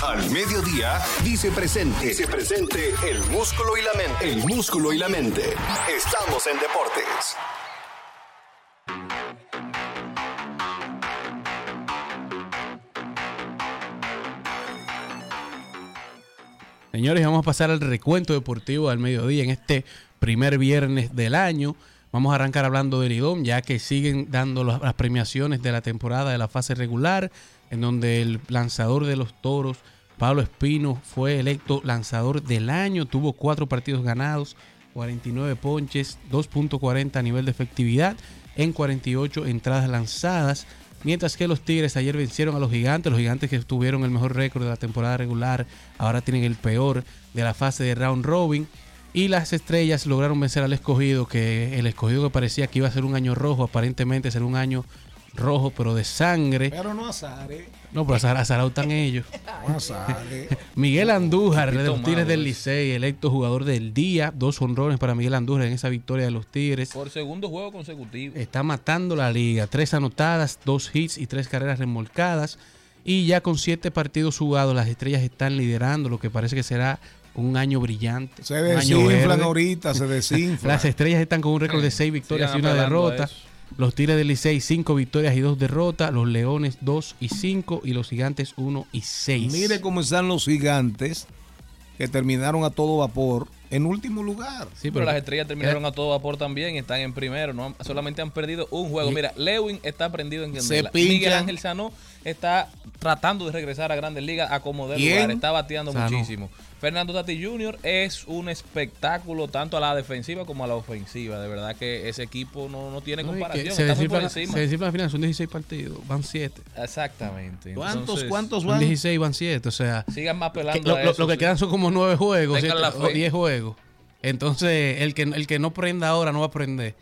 Al Mediodía dice presente. Dice presente el músculo y la mente. El músculo y la mente. Estamos en deportes. Señores, vamos a pasar al recuento deportivo al mediodía en este primer viernes del año. Vamos a arrancar hablando del Lidón, ya que siguen dando las premiaciones de la temporada de la fase regular, en donde el lanzador de los toros, Pablo Espino, fue electo lanzador del año. Tuvo cuatro partidos ganados, 49 ponches, 2.40 a nivel de efectividad en 48 entradas lanzadas. Mientras que los Tigres ayer vencieron a los Gigantes, los Gigantes que tuvieron el mejor récord de la temporada regular, ahora tienen el peor de la fase de round robin. Y las estrellas lograron vencer al escogido, que el escogido que parecía que iba a ser un año rojo, aparentemente será un año rojo, pero de sangre. Pero no azare. No, pero azar- azarado están ellos. *laughs* No azare. *laughs* Miguel Andújar, de los Tigres del. Licey, electo jugador del día. Dos honrones para Miguel Andújar en esa victoria de los Tigres. Por segundo juego consecutivo. Está matando la liga. Tres anotadas, dos hits y tres carreras remolcadas. Y ya con siete partidos jugados, las estrellas están liderando lo que parece que será un año brillante. Se año desinflan ahorita, se *laughs* desinflan. Las estrellas están con un récord de seis victorias Sigan y una derrota. eso. Los Tigres del Licey, cinco victorias y dos derrotas. Los Leones, dos y cinco. Y los Gigantes, uno y seis. Mire cómo están los gigantes que terminaron a todo vapor en último lugar. Sí, Pero las estrellas terminaron a todo vapor también y están en primero. No, solamente han perdido un juego. Mira, Lewin está prendido en Se candela. Miguel Ángel Sanó está tratando de regresar a Grandes Ligas a como de lugar. Está bateando muchísimo. Fernando Tati Jr. es un espectáculo tanto a la defensiva como a la ofensiva. De verdad que ese equipo no, no tiene No, comparación. se está muy por descifra, encima. se descifra al final, son 16 partidos, van 7. Exactamente. ¿Cuántos, Entonces, cuántos Son van? 16, van 7. O sea, Sigan más que pelando lo, a lo- eso, lo que sí. quedan son como 9 juegos Tengan siete- la o fe. 10 juegos. Entonces, el que, el que no prenda ahora no va a aprender.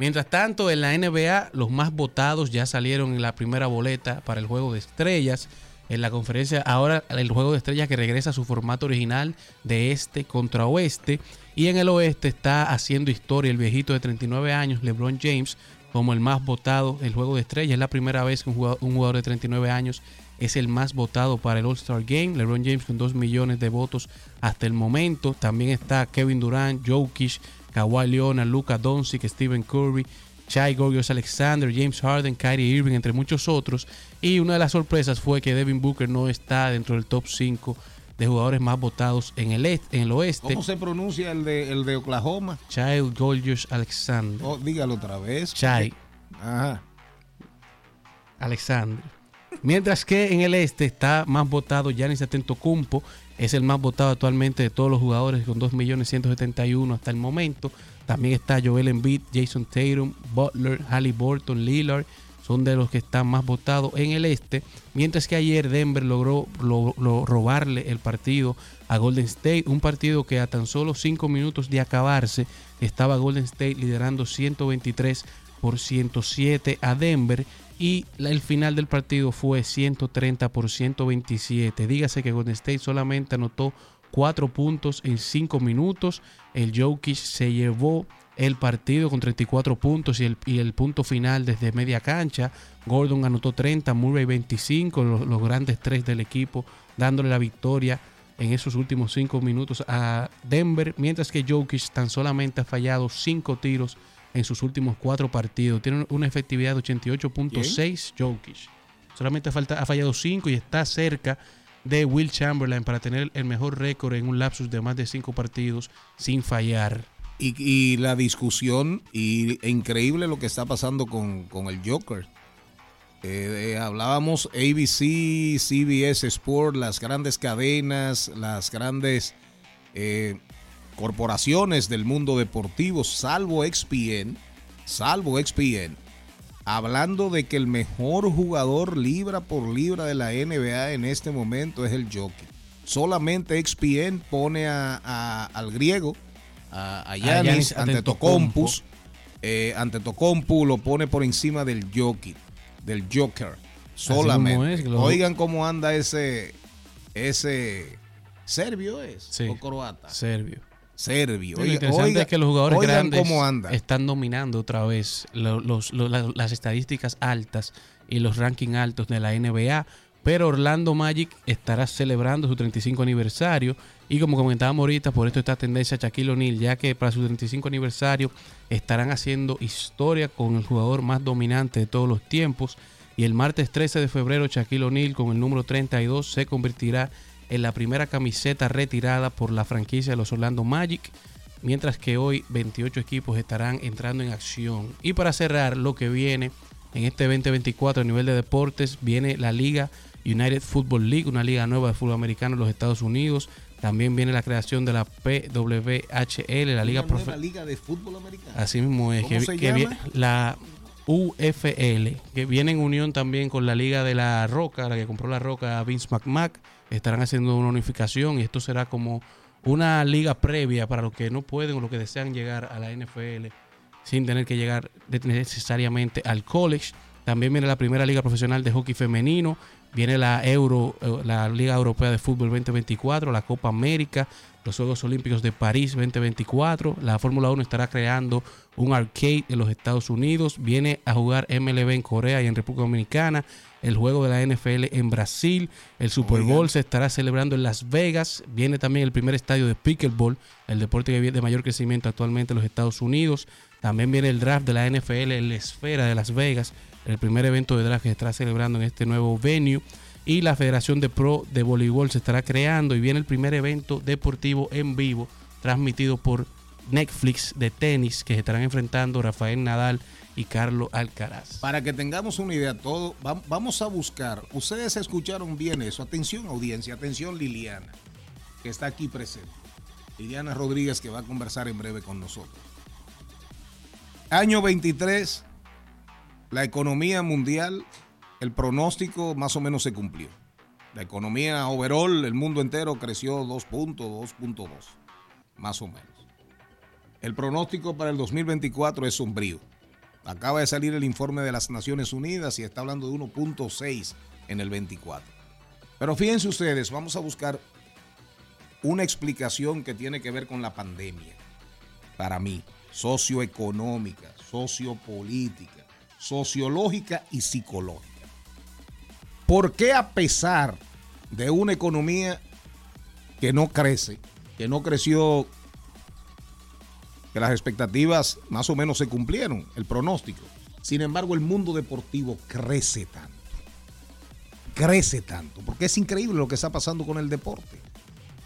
Mientras tanto, en la NBA, los más votados ya salieron en la primera boleta para el juego de estrellas. en la conferencia. Ahora el juego de estrellas que regresa a su formato original de este contra oeste. Y en el oeste está haciendo historia el viejito de 39 años, LeBron James, como el más votado el juego de estrellas. Es la primera vez que un jugador, un jugador de 39 años es el más votado para el All-Star Game. LeBron James con 2 millones de votos hasta el momento. También está Kevin Durant, Jokic, Kawhi Leonard, Luka Doncic, Stephen Curry, Chai Gorgios Alexander, James Harden, Kyrie Irving, entre muchos otros. Y una de las sorpresas fue que Devin Booker no está dentro del top 5 de jugadores más votados en el, en el oeste. ¿Cómo se pronuncia el de, el de Oklahoma? Chai Gorgios Alexander. Oh, dígalo otra vez. Chai Ajá. Alexander. Mientras que en el este está más votado Giannis Antetokounmpo, es el más votado actualmente de todos los jugadores con 2.171.000 hasta el momento. También está Joel Embiid, Jason Tatum, Butler, Halliburton, Lillard, son de los que están más votados en el este. Mientras que ayer Denver logró lo- lo- robarle el partido a Golden State, un partido que a tan solo 5 minutos de acabarse estaba Golden State liderando 123 por 107 a Denver y el final del partido fue 130 por 127. Dígase que Golden State solamente anotó 4 puntos en 5 minutos. El Jokic se llevó el partido con 34 puntos y el, y el punto final desde media cancha. Gordon anotó 30, Murray 25, los, los grandes tres del equipo dándole la victoria en esos últimos 5 minutos a Denver, mientras que Jokic tan solamente ha fallado 5 tiros en sus últimos 4 partidos. Tiene una efectividad de 88.6 Jokic. Solamente falta, ha fallado 5 y está cerca de Will Chamberlain para tener el mejor récord en un lapsus de más de 5 partidos sin fallar. Y, y la discusión, y e increíble lo que está pasando con, con el Joker. Eh, eh, hablábamos ABC, CBS Sport, las grandes cadenas, las grandes eh, corporaciones del mundo deportivo, salvo XPN, salvo XPN, hablando de que el mejor jugador libra por libra de la NBA en este momento es el Joker. Solamente XPN pone a- a- al griego, a, a Giannis Antetokounmpo. Antetokounmpo, eh, Antetokounmpo lo pone por encima del Jokic, del Joker, solamente. como es, lo- Oigan cómo anda ese, ese serbio es Sí, o croata. Serbio. Serbio. Sí, lo Oiga- interesante oiga- es que los jugadores grandes cómo anda. están dominando otra vez los- las estadísticas altas y los rankings altos de la NBA. Pero Orlando Magic estará celebrando su 35 aniversario. Y como comentábamos ahorita, por esto está tendencia a Shaquille O'Neal, ya que para su 35 aniversario estarán haciendo historia con el jugador más dominante de todos los tiempos. Y el martes 13 de febrero, Shaquille O'Neal con el número 32 se convertirá en la primera camiseta retirada por la franquicia de los Orlando Magic. Mientras que hoy 28 equipos estarán entrando en acción. Y para cerrar lo que viene en este 2024 a nivel de deportes, viene la Liga United Football League, una liga nueva de fútbol americano en los Estados Unidos. También viene la creación de la PWHL, la Liga Una nueva Profe- liga de fútbol americano. Así mismo es. ¿Cómo que, se que llama? vi- la UFL, que viene en unión también con la Liga de la Roca, la que compró la Roca Vince McMahon. Estarán haciendo una unificación y esto será como una liga previa para los que no pueden o los que desean llegar a la NFL sin tener que llegar necesariamente al college. También viene la primera liga profesional de hockey femenino, viene la Euro, eh, la Liga Europea de Fútbol 2024, la Copa América, los Juegos Olímpicos de París 2024. La Fórmula 1 estará creando un arcade en los Estados Unidos, viene a jugar MLB en Corea y en República Dominicana, el juego de la NFL en Brasil, el Super Bowl se estará celebrando en Las Vegas, viene también el primer estadio de pickleball, el deporte que viene de mayor crecimiento actualmente en los Estados Unidos. También viene el draft de la NFL en la esfera de Las Vegas, el primer evento de draft que se estará celebrando en este nuevo venue. Y la Federación de Pro de Voleibol se estará creando y viene el primer evento deportivo en vivo transmitido por Netflix de tenis que se estarán enfrentando Rafael Nadal y Carlos Alcaraz. Para que tengamos una idea, todo, va- vamos a buscar. Ustedes escucharon bien eso. Atención, audiencia, atención, Liliana, que está aquí presente. Liliana Rodríguez, que va a conversar en breve con nosotros. Año 23, la economía mundial, el pronóstico más o menos se cumplió. La economía overall, el mundo entero creció 2 puntos, 2.2, más o menos. El pronóstico para el 2024 es sombrío. Acaba de salir el informe de las Naciones Unidas y está hablando de 1.6 en el 24. Pero fíjense ustedes, vamos a buscar una explicación que tiene que ver con la pandemia. Para mí, socioeconómica, sociopolítica, sociológica y psicológica. ¿Por qué a pesar de una economía que no crece, que no creció, que las expectativas más o menos se cumplieron, el pronóstico? Sin embargo, el mundo deportivo crece tanto. Crece tanto, porque es increíble lo que está pasando con el deporte.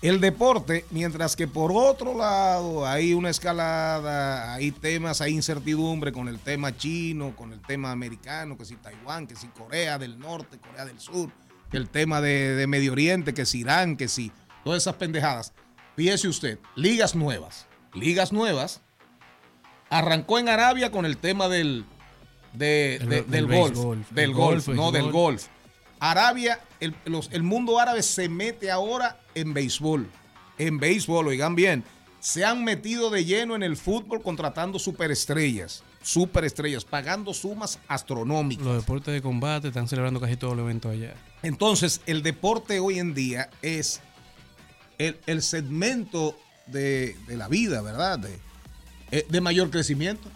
El deporte, mientras que por otro lado hay una escalada, hay temas, hay incertidumbre con el tema chino, con el tema americano, que si Taiwán, que si Corea del Norte, Corea del Sur, que el tema de, Medio Oriente, que si Irán, que si todas esas pendejadas. Fíjese usted, ligas nuevas, ligas nuevas. Arrancó en Arabia con el tema del, de- El- de- del del golf, del El golf, golf, no el del golf. golf. Arabia, el, los- el mundo árabe se mete ahora en béisbol. En béisbol, oigan bien. Se han metido de lleno en el fútbol contratando superestrellas. Superestrellas, pagando sumas astronómicas. Los deportes de combate están celebrando casi todos los eventos allá. Entonces, el deporte hoy en día es el, el segmento de, de la vida, ¿verdad? De, eh, de mayor crecimiento.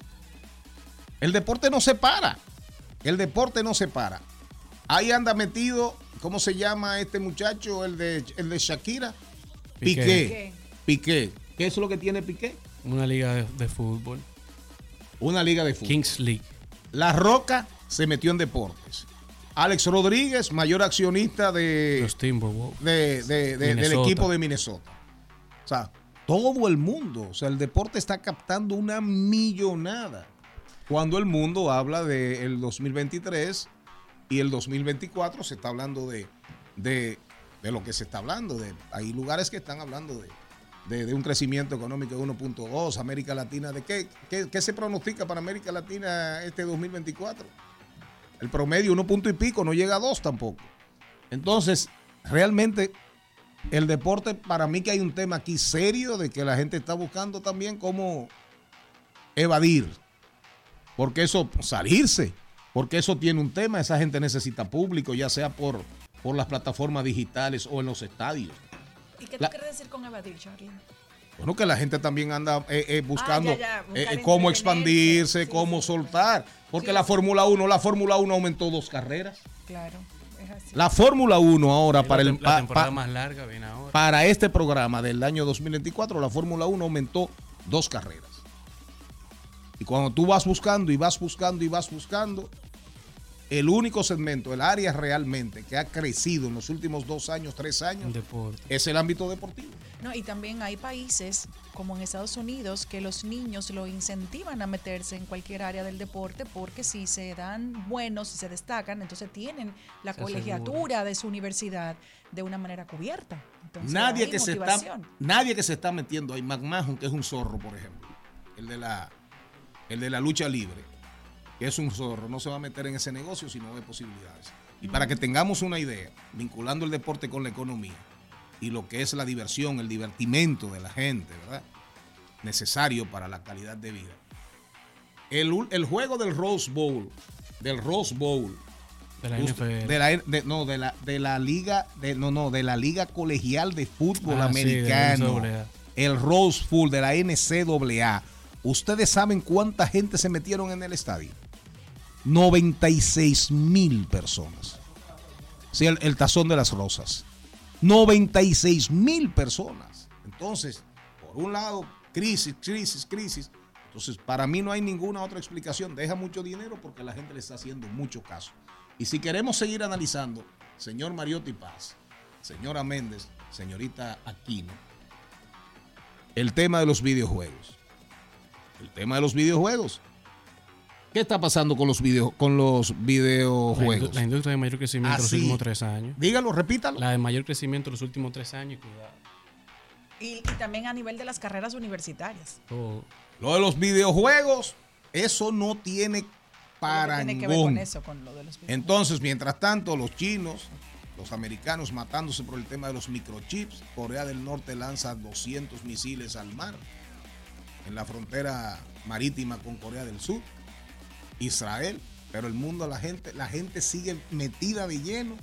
El deporte no se para. El deporte no se para. Ahí anda metido, ¿cómo se llama este muchacho? El de, el de Shakira. Piqué. Piqué. Piqué. ¿Qué es lo que tiene Piqué? Una liga de, de fútbol. Una liga de fútbol. Kings League. La Roca se metió en deportes. Alex Rodríguez, mayor accionista de, Los Timberwolves. de- de- de- del equipo de Minnesota. O sea, todo el mundo, o sea, el deporte está captando una millonada. Cuando el mundo habla del 2023 y el 2024 se está hablando de, de, de lo que se está hablando. De, hay lugares que están hablando de, de- de un crecimiento económico de 1.2, América Latina, ¿de qué, qué, qué se pronostica para América Latina este 2024? El promedio, uno punto y pico, no llega a dos tampoco. Entonces, realmente, el deporte, para mí que hay un tema aquí serio de que la gente está buscando también cómo evadir. Porque eso, salirse, porque eso tiene un tema, esa gente necesita público, ya sea por, por las plataformas digitales o en los estadios. ¿Y qué La- tú quieres decir con evadir, Charlie? Bueno, que la gente también anda eh, eh, buscando Ah, ya, ya, buscar eh, eh, cómo expandirse, cómo soltar. Porque la Fórmula 1, la Fórmula 1 aumentó dos carreras. Claro. La Fórmula 1 ahora para el tem- la pa- temporada pa- más larga viene ahora. para este programa del año 2024, la Fórmula 1 aumentó dos carreras. Y cuando tú vas buscando y vas buscando y vas buscando, el único segmento, el área realmente que ha crecido en los últimos dos años, tres años, Deporte. es el ámbito deportivo. No, y también hay países como en Estados Unidos que los niños lo incentivan a meterse en cualquier área del deporte porque si se dan buenos, si se destacan, entonces tienen la Se colegiatura de su universidad de una manera cubierta. Entonces, nadie que se está nadie que se está metiendo ahí McMahon que es un zorro por ejemplo el de la el de la lucha libre es un zorro no se va a meter en ese negocio si no ve posibilidades y para que tengamos una idea vinculando el deporte con la economía y lo que es la diversión el divertimento de la gente verdad necesario para la calidad de vida el, el juego del Rose Bowl del Rose Bowl De la Justo, NFL. de la, de- no, de la, de la liga, de, no, no, de la liga colegial de fútbol Ah, americano. El Rose Bowl de la NCAA. ¿Ustedes saben cuánta gente se metieron en el estadio? 96 mil personas. Sí, el, el tazón de las rosas. 96 mil personas. Entonces, por un lado, crisis, crisis, crisis. Entonces, para mí no hay ninguna otra explicación. Deja mucho dinero porque la gente le está haciendo mucho caso. Y si queremos seguir analizando, señor Mariotti Paz, señora Méndez, señorita Aquino, el tema de los videojuegos. El tema de los videojuegos. ¿Qué está pasando con los, video, con los videojuegos? la industria de mayor crecimiento en los Así. últimos tres años. Dígalo, repítalo. La de mayor crecimiento en los últimos tres años. Cuidado. Y, y también a nivel de las carreras universitarias. Todo. Lo de los videojuegos, eso no tiene parangón. Tiene que ver con eso, con lo de los videojuegos. Entonces, mientras tanto, los chinos, los americanos matándose por el tema de los microchips, Corea del Norte lanza 200 misiles al mar en la frontera marítima con Corea del Sur, Israel, pero el mundo, la gente, la gente sigue metida de lleno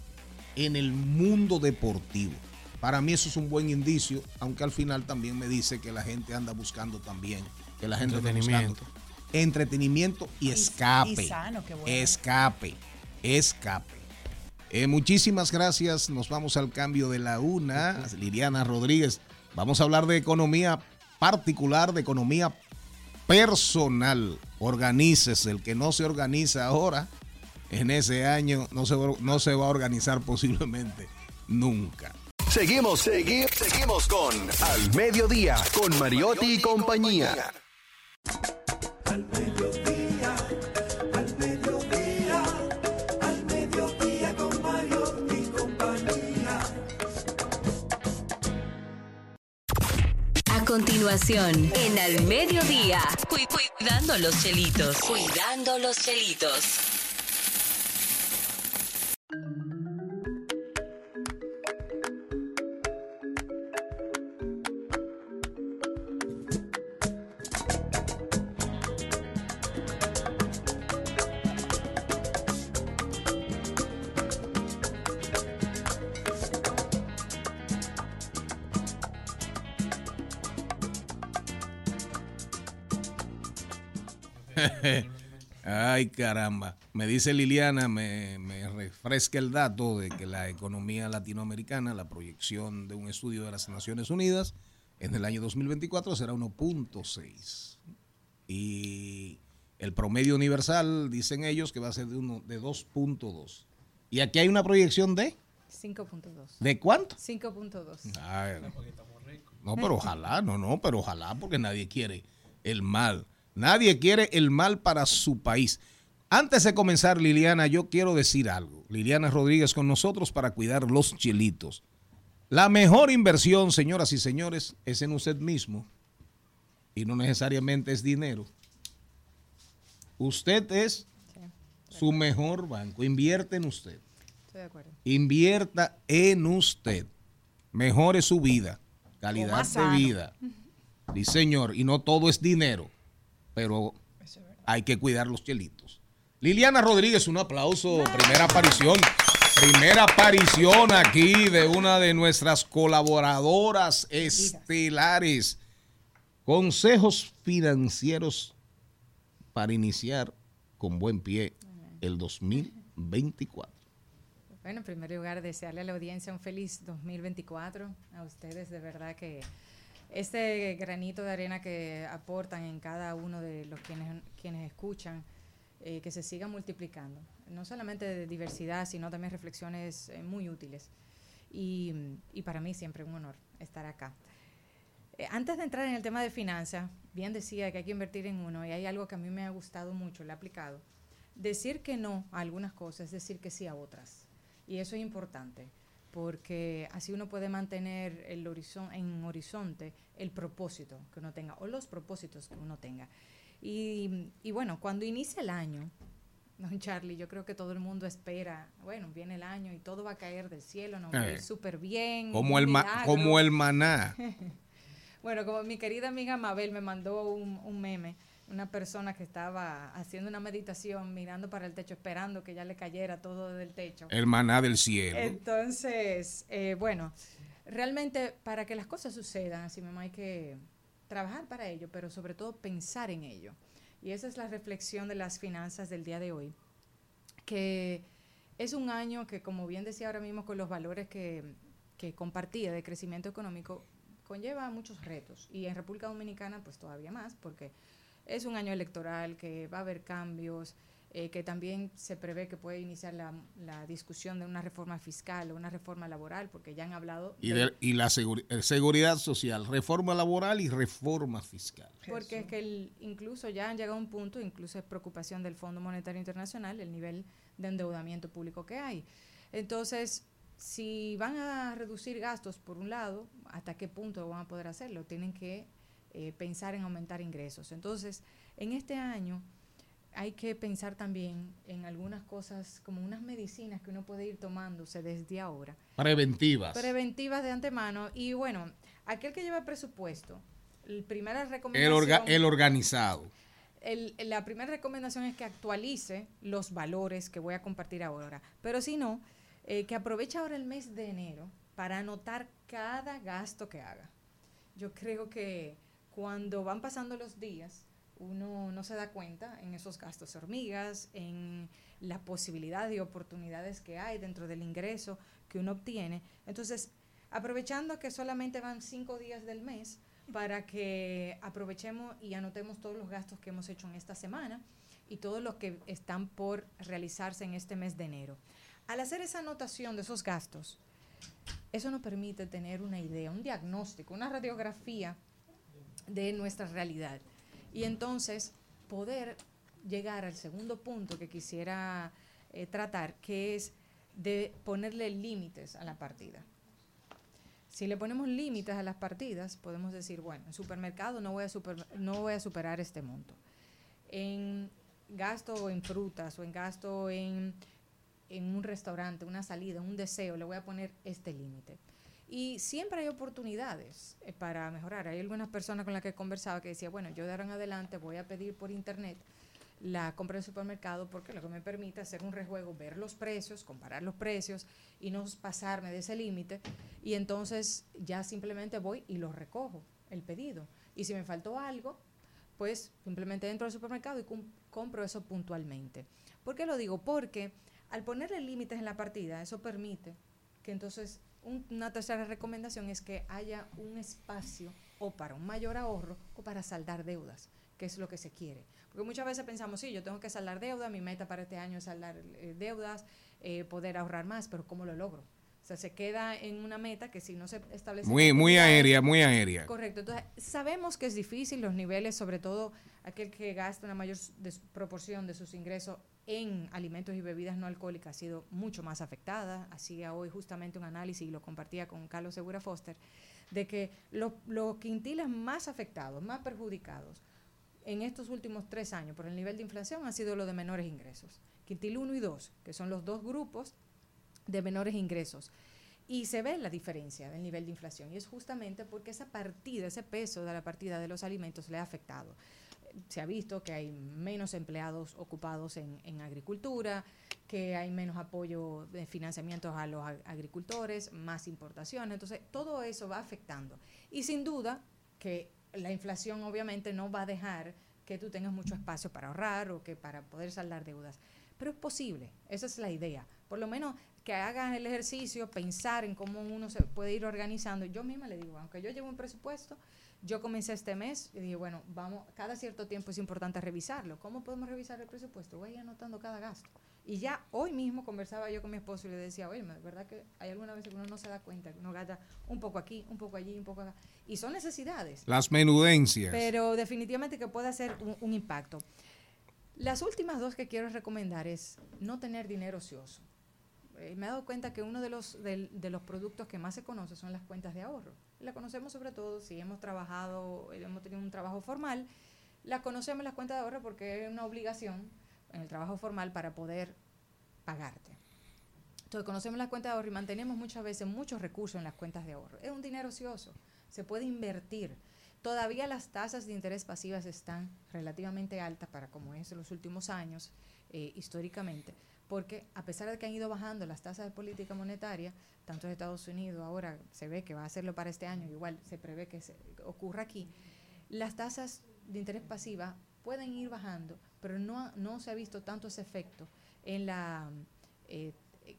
en el mundo deportivo. Para mí eso es un buen indicio, aunque al final también me dice que la gente anda buscando también, que la gente anda Entretenimiento. buscando entretenimiento y escape. y sano, qué bueno. Escape, escape. Eh, muchísimas gracias. Nos vamos al cambio de la una. Liliana Rodríguez. Vamos a hablar de economía particular, de economía personal. Organícese. El que no se organiza ahora, en ese año, no se, va- no se va a organizar posiblemente nunca. Seguimos, seguimos, seguimos con Al Mediodía, con Mariotti y compañía. Al mediodía, continuación, en Al Mediodía, cu- cuidando los chelitos. Cuidando los chelitos. Ay, caramba. Me dice Liliana, me, me refresca el dato de que la economía latinoamericana, la proyección de un estudio de las Naciones Unidas, en el año 2024 será 1.6. Y el promedio universal, dicen ellos, que va a ser de, uno, de 2.2. Y aquí hay una proyección de... 5.2. ¿De cuánto? 5.2. Ay, no, pero ojalá, no, no, pero ojalá, porque nadie quiere el mal. Nadie quiere el mal para su país. Antes de comenzar, Liliana, yo quiero decir algo. Liliana Rodríguez con nosotros para cuidar los chilitos. La mejor inversión, señoras y señores, es en usted mismo. Y no necesariamente es dinero. Usted es su mejor banco. Invierte en usted. Estoy de acuerdo. Invierta en usted. Mejore su vida. Calidad de vida. Sí, señor. Y no todo es dinero. Pero hay que cuidar los chelitos. Liliana Rodríguez, un aplauso. Primera aparición. Primera aparición aquí de una de nuestras colaboradoras estelares. Consejos financieros para iniciar con buen pie el 2024. Bueno, en primer lugar, desearle a la audiencia un feliz 2024. A ustedes, de verdad que este granito de arena que aportan en cada uno de los quienes, quienes escuchan, eh, que se siga multiplicando. No solamente de diversidad, sino también reflexiones eh, muy útiles. Y, y para mí siempre un honor estar acá. Eh, antes de entrar en el tema de finanzas, bien decía que hay que invertir en uno y hay algo que a mí me ha gustado mucho, le he aplicado. Decir que no a algunas cosas es decir que sí a otras. Y eso es importante, porque así uno puede mantener el horizon- en horizonte el propósito que uno tenga o los propósitos que uno tenga. Y, y bueno, cuando inicia el año, don Charlie, yo creo que todo el mundo espera, bueno, viene el año y todo va a caer del cielo, nos va a ir Eh, súper bien. Como el, ma- como el maná. *laughs* Bueno, como mi querida amiga Mabel me mandó un, un meme, una persona que estaba haciendo una meditación, mirando para el techo, esperando que ya le cayera todo del techo. El maná del cielo. Entonces, eh, bueno, realmente para que las cosas sucedan, así mismo hay que trabajar para ello, pero sobre todo pensar en ello. Y esa es la reflexión de las finanzas del día de hoy, que es un año que, como bien decía ahora mismo, con los valores que, que compartía de crecimiento económico, conlleva muchos retos. Y en República Dominicana, pues todavía más, porque es un año electoral, que va a haber cambios, eh, que también se prevé que puede iniciar la, la discusión de una reforma fiscal o una reforma laboral, porque ya han hablado Y, de- de- y la eh, seguridad social, reforma laboral y reforma fiscal. Porque es que el- incluso ya han llegado a un punto, incluso es preocupación del Fondo Monetario Internacional, el nivel de endeudamiento público que hay. Entonces, si van a reducir gastos, por un lado, ¿hasta qué punto van a poder hacerlo? Tienen que eh, pensar en aumentar ingresos. Entonces, en este año hay que pensar también en algunas cosas, como unas medicinas que uno puede ir tomándose desde ahora Preventivas. preventivas de antemano. Y bueno, aquel que lleva presupuesto, la primera El, recomendación, orga- el organizado. el- la primera recomendación es que actualice los valores que voy a compartir ahora. Pero si no, eh, que aproveche ahora el mes de enero para anotar cada gasto que haga. Yo creo que cuando van pasando los días, uno no se da cuenta en esos gastos hormigas, en la posibilidad y oportunidades que hay dentro del ingreso que uno obtiene. Entonces, aprovechando que solamente van cinco días del mes, para que aprovechemos y anotemos todos los gastos que hemos hecho en esta semana y todos los que están por realizarse en este mes de enero. Al hacer esa anotación de esos gastos, eso nos permite tener una idea, un diagnóstico, una radiografía de nuestra realidad. Y entonces poder llegar al segundo punto que quisiera eh, tratar, que es de ponerle límites a la partida. Si le ponemos límites a las partidas, podemos decir, bueno, en supermercado no voy a, super- no voy a superar este monto. En gasto en frutas o en gasto en, en un restaurante, una salida, un deseo, le voy a poner este límite. Y siempre hay oportunidades eh, para mejorar. Hay algunas personas con las que he conversado que decía, bueno, yo de ahora en adelante voy a pedir por internet la compra del supermercado porque lo que me permite hacer un rejuego, ver los precios, comparar los precios y no pasarme de ese límite. Y entonces ya simplemente voy y lo recojo, el pedido. Y si me faltó algo, pues simplemente entro al supermercado y compro eso puntualmente. ¿Por qué lo digo? Porque al ponerle límites en la partida, eso permite que entonces un- una tercera recomendación es que haya un espacio o para un mayor ahorro o para saldar deudas, que es lo que se quiere. Porque muchas veces pensamos, sí, yo tengo que saldar deuda, mi meta para este año es saldar eh, deudas, eh, poder ahorrar más, pero ¿cómo lo logro? O sea, se queda en una meta que si no se establece... Muy, muy aérea, muy aérea. Correcto. Entonces, sabemos que es difícil los niveles, sobre todo aquel que gasta una mayor proporción de sus ingresos en alimentos y bebidas no alcohólicas ha sido mucho más afectada. Hacía hoy justamente un análisis y lo compartía con Carlos Segura Foster, de que los los quintiles más afectados, más perjudicados en estos últimos tres años por el nivel de inflación han sido los de menores ingresos. Quintil 1 y 2, que son los dos grupos de menores ingresos. Y se ve la diferencia del nivel de inflación. Y es justamente porque esa partida, ese peso de la partida de los alimentos le ha afectado. Se ha visto que hay menos empleados ocupados en, en agricultura, que hay menos apoyo de financiamientos a los ag- agricultores, más importaciones. Entonces, todo eso va afectando. Y sin duda que la inflación obviamente no va a dejar que tú tengas mucho espacio para ahorrar o que para poder saldar deudas. Pero es posible, esa es la idea. Por lo menos que hagas el ejercicio, pensar en cómo uno se puede ir organizando. Yo misma le digo, aunque yo llevo un presupuesto, yo comencé este mes y dije, bueno, vamos, cada cierto tiempo es importante revisarlo. ¿Cómo podemos revisar el presupuesto? Voy a ir anotando cada gasto. Y ya hoy mismo conversaba yo con mi esposo y le decía, oye, verdad que hay algunas veces que uno no se da cuenta, que uno gasta un poco aquí, un poco allí, un poco acá. Y son necesidades. Las menudencias. Pero definitivamente que puede hacer un, un impacto. Las últimas dos que quiero recomendar es no tener dinero ocioso. Eh, me he dado cuenta que uno de los, de los productos que más se conoce son las cuentas de ahorro. La conocemos sobre todo si hemos trabajado, eh, hemos tenido un trabajo formal, la conocemos las cuentas de ahorro porque es una obligación en el trabajo formal para poder pagarte. Entonces conocemos las cuentas de ahorro y mantenemos muchas veces muchos recursos en las cuentas de ahorro. Es un dinero ocioso, se puede invertir. Todavía las tasas de interés pasivas están relativamente altas para como es en los últimos años, eh, históricamente, porque a pesar de que han ido bajando las tasas de política monetaria, tanto en Estados Unidos ahora se ve que va a hacerlo para este año, igual se prevé que se, ocurra aquí, las tasas de interés pasiva pueden ir bajando, pero no, no se ha visto tanto ese efecto en la eh,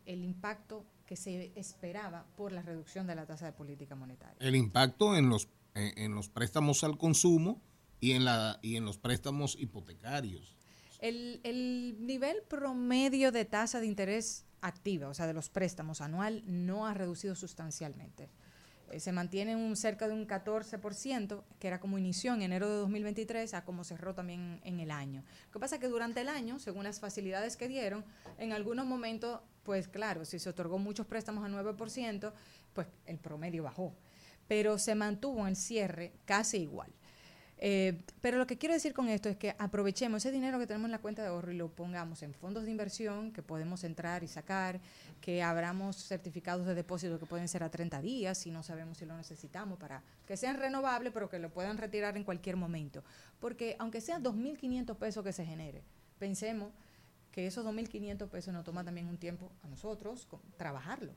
el impacto que se esperaba por la reducción de la tasa de política monetaria. El impacto en los, en, en los préstamos al consumo y en, la, y en los préstamos hipotecarios. El, el nivel promedio de tasa de interés activa, o sea, de los préstamos anual, no ha reducido sustancialmente. Eh, se mantiene un cerca de un 14%, que era como inició en enero de 2023, a como cerró también en el año. Lo que pasa es que durante el año, según las facilidades que dieron, en algunos momentos, pues claro, si se otorgó muchos préstamos a 9%, pues el promedio bajó. Pero se mantuvo en el cierre casi igual. Eh, pero lo que quiero decir con esto es que aprovechemos ese dinero que tenemos en la cuenta de ahorro y lo pongamos en fondos de inversión que podemos entrar y sacar, que abramos certificados de depósito que pueden ser a 30 días si no sabemos si lo necesitamos para que sean renovables pero que lo puedan retirar en cualquier momento. Porque aunque sean 2.500 pesos que se genere, pensemos que esos 2.500 pesos nos toma también un tiempo a nosotros co- trabajarlo.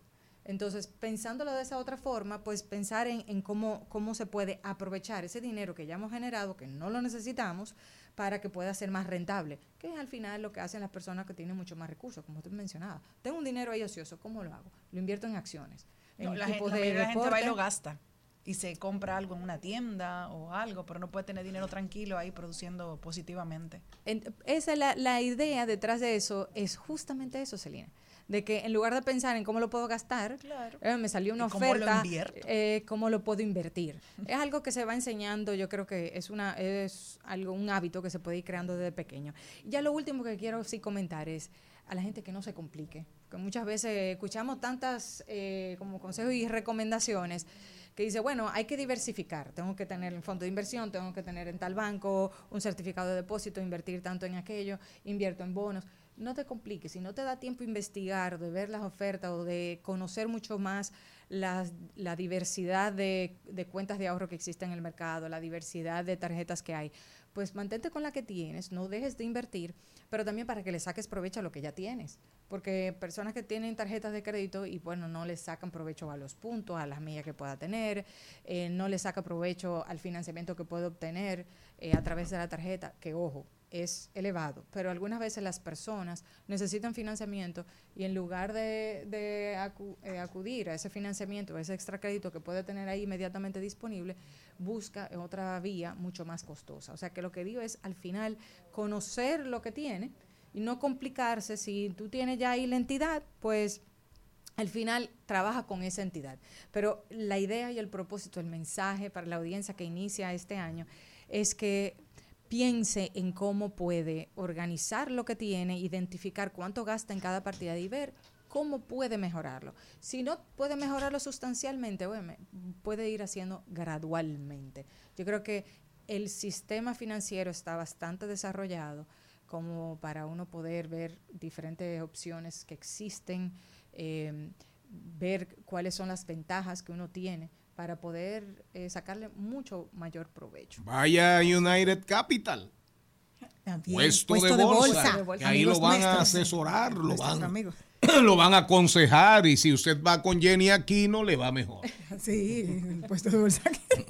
Entonces, pensándolo de esa otra forma, pues pensar en, en cómo, cómo se puede aprovechar ese dinero que ya hemos generado, que no lo necesitamos, para que pueda ser más rentable, que es al final lo que hacen las personas que tienen mucho más recursos, como usted mencionaba. Tengo un dinero ahí ocioso, ¿cómo lo hago? Lo invierto en acciones. No, en la, gente, de la gente va y lo gasta y se compra algo en una tienda o algo, pero no puede tener dinero tranquilo ahí produciendo positivamente. En- esa es la, la idea detrás de eso, es justamente eso, Celina. De que en lugar de pensar en cómo lo puedo gastar, eh, me salió una ¿Y cómo lo oferta, invierto? eh, cómo lo puedo invertir. es algo que se va enseñando, yo creo que es una es algo un hábito que se puede ir creando desde pequeño. Ya lo último que quiero sí comentar es a la gente que no se complique, que muchas veces escuchamos tantas eh, como consejos y recomendaciones que dice, bueno, hay que diversificar, tengo que tener un fondo de inversión, tengo que tener en tal banco un certificado de depósito, invertir tanto en aquello, invierto en bonos. No te compliques, si no te da tiempo investigar, de ver las ofertas o de conocer mucho más la diversidad de, de cuentas de ahorro que existen en el mercado, la diversidad de tarjetas que hay, pues mantente con la que tienes, no dejes de invertir, pero también para que le saques provecho a lo que ya tienes. Porque personas que tienen tarjetas de crédito y bueno, no le sacan provecho a los puntos, a las millas que pueda tener, eh, no le saca provecho al financiamiento que puede obtener eh, a través de la tarjeta, que ojo, es elevado, pero algunas veces las personas necesitan financiamiento y en lugar de, eh, acudir a ese financiamiento, a ese extra crédito que puede tener ahí inmediatamente disponible, busca otra vía mucho más costosa. O sea que lo que digo es al final conocer lo que tiene y no complicarse. Si tú tienes ya ahí la entidad, pues al final trabaja con esa entidad. Pero la idea y el propósito, el mensaje para la audiencia que inicia este año es que piense en cómo puede organizar lo que tiene, identificar cuánto gasta en cada partida y ver cómo puede mejorarlo. Si no puede mejorarlo sustancialmente, puede ir haciendo gradualmente. Yo creo que el sistema financiero está bastante desarrollado como para uno poder ver diferentes opciones que existen, eh, ver cuáles son las ventajas que uno tiene para poder eh, sacarle mucho mayor provecho. Vaya a United Capital. Puesto, de, bolsa, que ahí lo van a asesorar, lo van, *clears throat* lo van a aconsejar y si usted va con Jenny Aquino le va mejor. *laughs* Sí, el puesto de bolsa.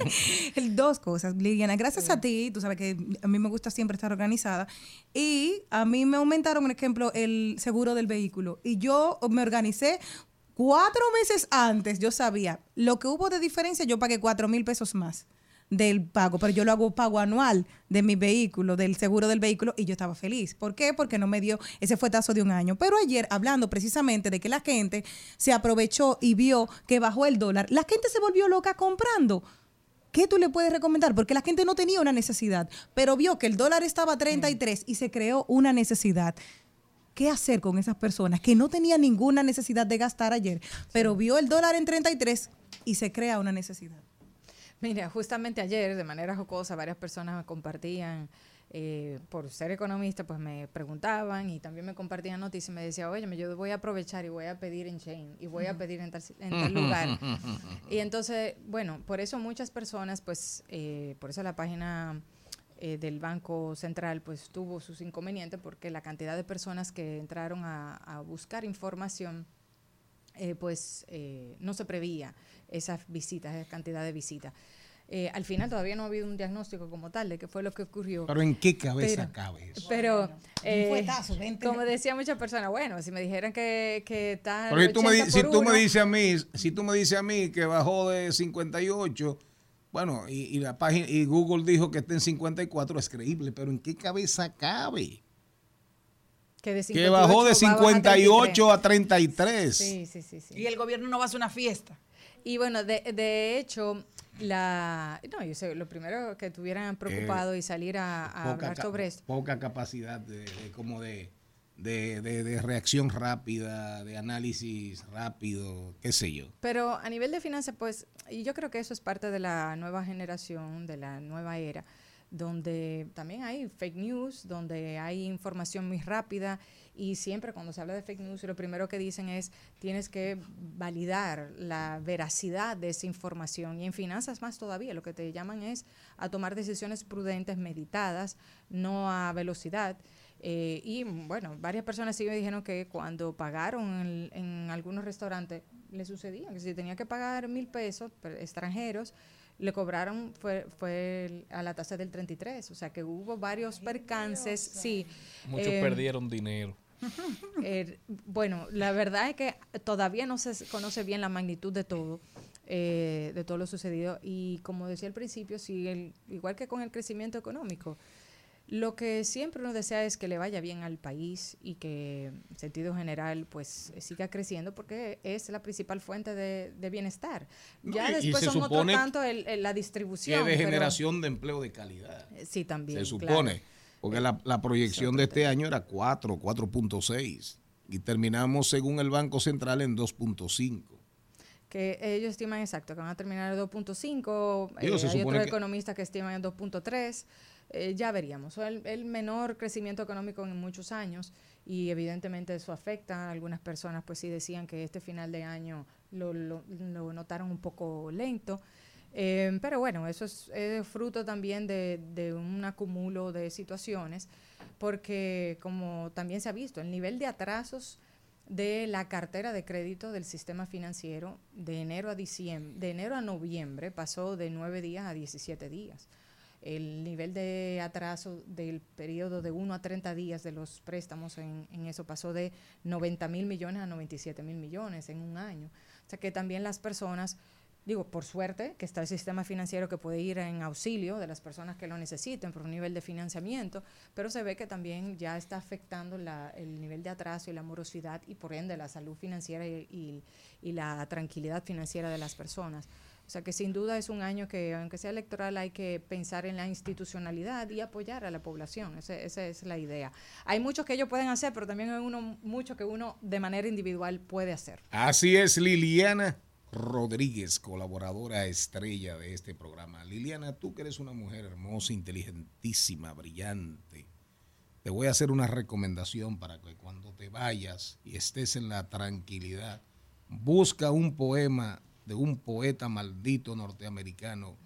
*laughs* El- Dos cosas, Liliana. Gracias a ti, tú sabes que a mí me gusta siempre estar organizada. Y a mí me aumentaron, por ejemplo, el seguro del vehículo. Y yo me organicé cuatro meses antes. Yo sabía lo que hubo de diferencia, yo pagué cuatro mil pesos más del pago, pero yo lo hago pago anual de mi vehículo, del seguro del vehículo, y yo estaba feliz. ¿Por qué? Porque no me dio ese fuetazo de un año. Pero ayer, hablando precisamente de que la gente se aprovechó y vio que bajó el dólar, la gente se volvió loca comprando. ¿Qué tú le puedes recomendar? Porque la gente no tenía una necesidad, pero vio que el dólar estaba a 33 y se creó una necesidad. ¿Qué hacer con esas personas que no tenían ninguna necesidad de gastar ayer, pero vio el dólar en 33 y se crea una necesidad? Mira, justamente ayer, de manera jocosa, varias personas me compartían, eh, por ser economista, pues me preguntaban y también me compartían noticias y me decían, oye, yo voy a aprovechar y voy a pedir en Chain y voy a pedir en tal, en tal lugar. *laughs* y entonces, bueno, por eso muchas personas, pues, eh, por eso la página eh, del Banco Central, pues, tuvo sus inconvenientes porque la cantidad de personas que entraron a, a buscar información eh, pues eh, no se prevía esas visitas, esa cantidad de visitas. Eh, al final todavía no ha habido un diagnóstico como tal de qué fue lo que ocurrió. Pero ¿en qué cabeza Pero- cabe eso? Pero, eh, fuetazo, como decía muchas personas, bueno, si me dijeran que, que Pero si tú, me, di- 80 si por tú me uno, dices a mí, si tú me dices a mí que bajó de 58, bueno, y, y la página y Google dijo que está en 54, es creíble, pero ¿en qué cabeza cabe? que, de Que bajó de 58 a 33. Sí, sí, sí, sí. Y el gobierno no va a hacer una fiesta. Y bueno, de, de hecho, la no, yo sé, lo primero que estuvieran preocupado y salir a, a poca, hablar ca- sobre esto. poca capacidad de, de- como de, de, de- de reacción rápida, de análisis rápido, qué sé yo. Pero a nivel de finanzas, pues, y yo creo que eso es parte de la nueva generación, de la nueva era, donde también hay fake news, donde hay información muy rápida y siempre cuando se habla de fake news, lo primero que dicen es tienes que validar la veracidad de esa información y en finanzas más todavía, lo que te llaman es a tomar decisiones prudentes, meditadas, no a velocidad. Eh, y bueno, varias personas sí me dijeron que cuando pagaron en, en algunos restaurantes le sucedía que si tenía que pagar mil pesos per- extranjeros, le cobraron fue, fue a la tasa del 33. O sea que hubo varios percances. Sí. Muchos Eh, perdieron dinero. *laughs* eh, bueno, la verdad es que todavía no se conoce bien la magnitud de todo, eh, de todo lo sucedido. Y como decía al principio, sí, el- igual que con el crecimiento económico, lo que siempre uno desea es que le vaya bien al país y que en sentido general pues siga creciendo porque es la principal fuente de, de bienestar. Ya y- y después se son otro tanto el- el- la Que distribución. de pero- generación de empleo de calidad. Sí, también. Se claro. supone. Porque la, la proyección de este año era 4, 4.6. Y terminamos, según el Banco Central, en 2.5. que ellos estiman exacto que van a terminar en 2.5, Digo, eh, hay otros que- economistas que estiman en 2.3, eh, ya veríamos, el, menor crecimiento económico en muchos años y evidentemente eso afecta algunas personas, pues sí decían que este final de año lo, lo- lo notaron un poco lento. Eh, pero bueno, eso es, fruto también de, de un acumulo de situaciones, porque como también se ha visto, el nivel de atrasos de la cartera de crédito del sistema financiero de enero a diciembre, de enero a noviembre pasó de 9 días a 17 días. El nivel de atraso del periodo de 1 a 30 días de los préstamos en, eso pasó de 90 mil millones a 97 mil millones en un año. O sea que también las personas, digo, por suerte que está el sistema financiero que puede ir en auxilio de las personas que lo necesiten por un nivel de financiamiento, pero se ve que también ya está afectando la- el nivel de atraso y la morosidad y por ende la salud financiera y la tranquilidad financiera de las personas. O sea que sin duda es un año que, aunque sea electoral, hay que pensar en la institucionalidad y apoyar a la población. Esa es la idea. Hay mucho que ellos pueden hacer, pero también hay uno, mucho que uno de manera individual puede hacer. Así es, Liliana Rodríguez, colaboradora estrella de este programa. Liliana, tú que eres una mujer hermosa, inteligentísima, brillante. Te voy a hacer una recomendación para que cuando te vayas y estés en la tranquilidad, busca un poema de un poeta maldito norteamericano,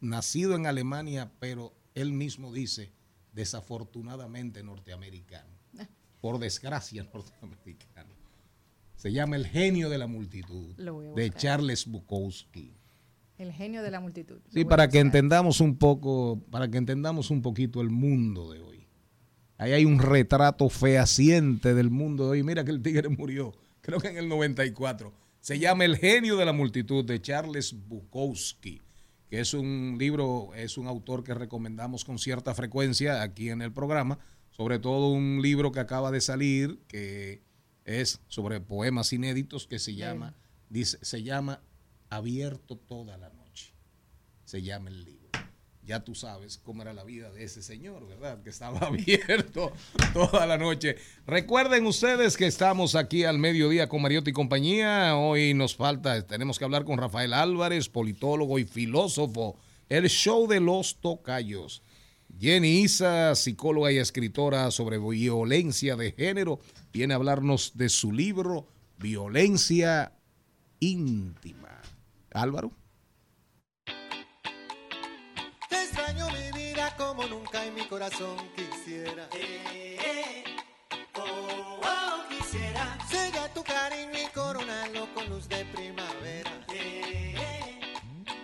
nacido en Alemania, pero él mismo dice, desafortunadamente norteamericano. Por desgracia *laughs* norteamericano. Se llama El genio de la multitud, de. Charles Bukowski. El genio de la multitud. Lo Sí, para que entendamos un poco, para que entendamos un poquito el mundo de hoy. Ahí hay un retrato fehaciente del mundo de hoy. Mira que el tigre murió, creo que en el 94. Se llama El genio de la multitud de Charles Bukowski, que es un libro, es un autor que recomendamos con cierta frecuencia aquí en el programa, sobre todo un libro que acaba de salir que es sobre poemas inéditos que se llama dice se llama Abierto toda la noche. Se llama el libro. Ya tú sabes cómo era la vida de ese señor, ¿verdad? Que estaba *laughs* abierto toda la noche. Recuerden ustedes que estamos aquí al mediodía con Mariotti y compañía. Hoy nos falta, tenemos que hablar con Rafael Álvarez, politólogo y filósofo. El show de los tocayos. Jenny Isa, psicóloga y escritora sobre violencia de género, viene a hablarnos de su libro Violencia íntima. Álvaro. Como nunca en mi corazón quisiera. oh, oh, quisiera. Sella tu cariño y coronarlo con luz de primavera.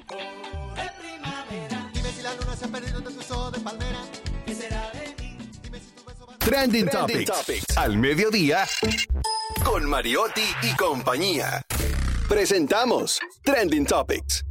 oh, de primavera. Dime si la luna se ha perdido entre tus ojos de palmera. ¿Qué será de mí? Dime si tu beso va Trending, Topics. Al mediodía. Con Mariotti y compañía. Presentamos Trending Topics.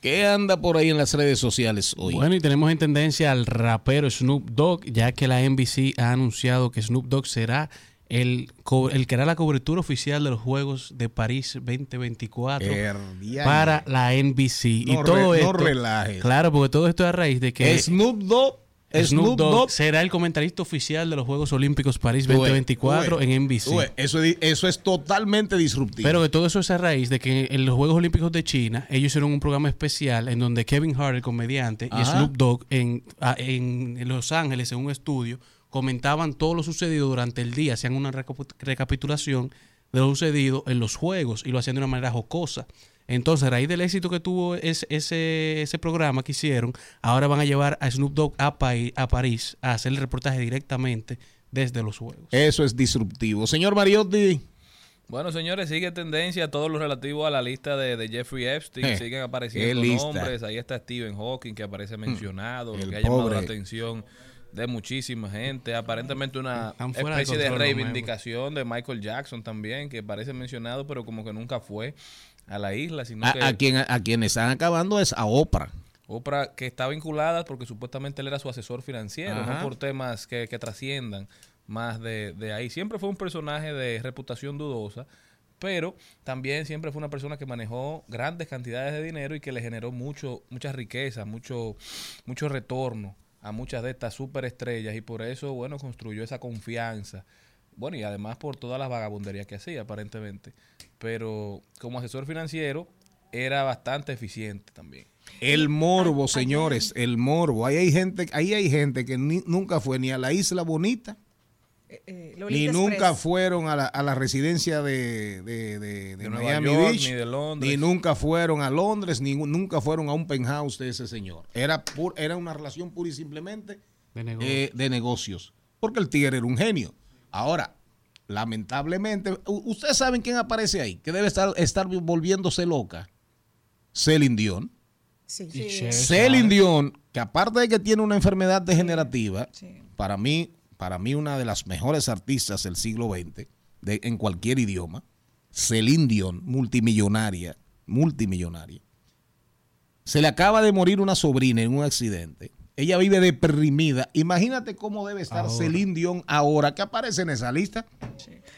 ¿Qué anda por ahí en las redes sociales hoy? Bueno, y tenemos en tendencia al rapero Snoop Dogg, ya que la NBC ha anunciado que Snoop Dogg será el, el que hará la cobertura oficial de los Juegos de París 2024 Herdiañe. para la NBC. No y todo re- no esto, relajes. Claro, porque todo esto es a raíz de que Snoop Dogg, Snoop Dogg será el comentarista oficial de los Juegos Olímpicos París Tú ves, 2024 tú ves, en NBC. Eso, es- eso es totalmente disruptivo. Pero que todo eso es a raíz de que en los Juegos Olímpicos de China ellos hicieron un programa especial en donde Kevin Hart, el comediante, y. Snoop Dogg en, en Los Ángeles, en un estudio, comentaban todo lo sucedido durante el día, hacían una recapitulación de lo sucedido en los juegos y lo hacían de una manera jocosa. Entonces, a raíz del éxito que tuvo ese, ese, ese programa que hicieron, ahora van a llevar a Snoop Dogg a, Pai- a París a hacer el reportaje directamente desde los juegos. Eso es disruptivo. Señor Mariotti. Bueno, señores, sigue tendencia todo lo relativo a la lista de, de Jeffrey Epstein. Eh, Siguen apareciendo nombres. Ahí está Stephen Hawking, que aparece mencionado, el que ha llamado pobre. la atención de muchísima gente. Aparentemente una de especie de, los reivindicación de Michael Jackson también, que parece mencionado, pero como que nunca fue a la isla, sino A, que... a quien, a quien están acabando es a Oprah. Oprah que está vinculada porque supuestamente él era su asesor financiero, Ajá. no por temas que, que trasciendan más de, de ahí. Siempre fue un personaje de reputación dudosa, pero también siempre fue una persona que manejó grandes cantidades de dinero y que le generó mucho, mucha riqueza, mucho, mucho retorno a muchas de estas superestrellas y por eso, bueno, construyó esa confianza. Bueno, y además por todas las vagabunderías que hacía, aparentemente. Pero como asesor financiero era bastante eficiente también. El morbo, señores, el morbo. Ahí hay gente, ahí hay gente que ni- nunca fue ni a la Isla Bonita, Eh, ni Lolita nunca Express. fueron a la, a la residencia de, de- de- de Miami York, Beach, ni de Londres. ni nunca fueron a Londres, ni nunca fueron a un penthouse de ese señor. Era, pu- era una relación pura y simplemente De negocio. eh, de negocios, porque el tigre era un genio. Ahora, lamentablemente, ustedes saben quién aparece ahí, que debe estar, estar volviéndose loca. Celine Dion. Sí. Celine Dion, que aparte de que tiene una enfermedad degenerativa, para mí, para mí una de las mejores artistas del siglo XX, de, en cualquier idioma, Celine Dion, multimillonaria, multimillonaria. Se le acaba de morir una sobrina en un accidente. Ella vive deprimida. Imagínate cómo debe estar Ahora. Celine Dion ahora que aparece en esa lista.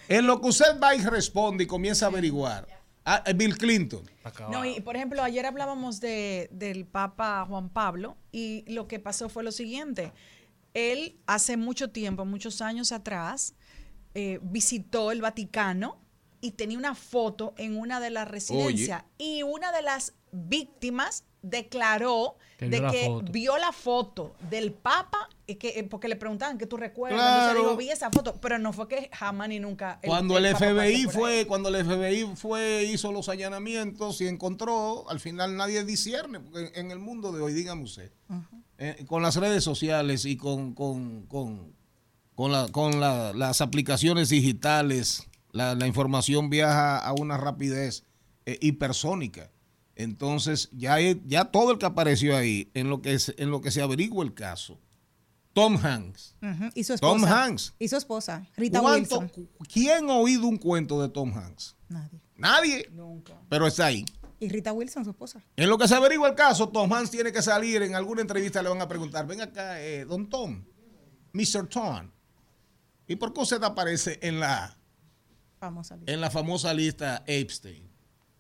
En lo que usted va y responde y comienza a averiguar. Ah, eh, Bill Clinton. No, y por ejemplo, ayer hablábamos de, del Papa Juan Pablo y lo que pasó fue lo siguiente. Él hace mucho tiempo, muchos años atrás, eh, visitó el Vaticano y tenía una foto en una de las residencias y una de las víctimas declaró Que de vio la que foto. vio la foto del Papa y que, eh, porque le preguntaban qué tú recuerdas. Claro. Entonces digo, vi esa foto, pero no fue que jamás ni nunca. Cuando el, Papa pasó FBI fue, cuando el FBI fue, hizo los allanamientos y encontró, al final nadie discierne, porque en, en el mundo de hoy, dígame usted, eh, con las redes sociales y con, con, con, con, la- con la- las aplicaciones digitales, la, la información viaja a una rapidez eh, hipersónica. Entonces, ya, ya todo el que apareció ahí, en lo que, se- en lo que se averigua el caso, Tom Hanks. Y su esposa. Tom Hanks. Y su esposa, Rita ¿Cuánto- Wilson. ¿Quién ha oído un cuento de Tom Hanks? Nadie. Nadie. Pero está ahí. Y Rita Wilson, su esposa. En lo que se averigua el caso, Tom Hanks tiene que salir en alguna entrevista, le van a preguntar, ven acá, eh, don Tom, Mr. Tom, ¿y por qué usted aparece en la, Famosa. en la famosa lista Epstein?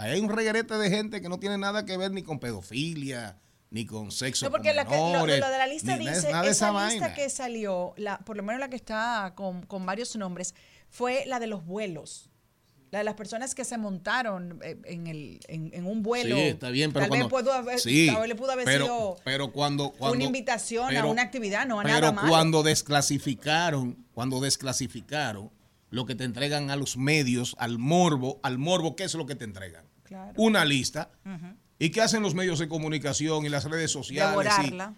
Ahí hay un reguerete de gente que no tiene nada que ver ni con pedofilia, ni con sexo No, porque con la que- lo, de la lista dice, esa, esa lista vaina. que salió, la, por lo menos la que está con, con varios nombres, fue la de los vuelos. La de las personas que se montaron eh, en, el, en, en un vuelo. Sí, está bien, pero Tal vez cuando- pudo haber, sí, tal vez le pudo haber pero, sido pero cuando, cuando una invitación a una actividad, no a pero nada más. cuando desclasificaron, cuando desclasificaron lo que te entregan a los medios, al morbo, al morbo, ¿qué es lo que te entregan? Claro. Una lista. ¿Y qué hacen los medios de comunicación y las redes sociales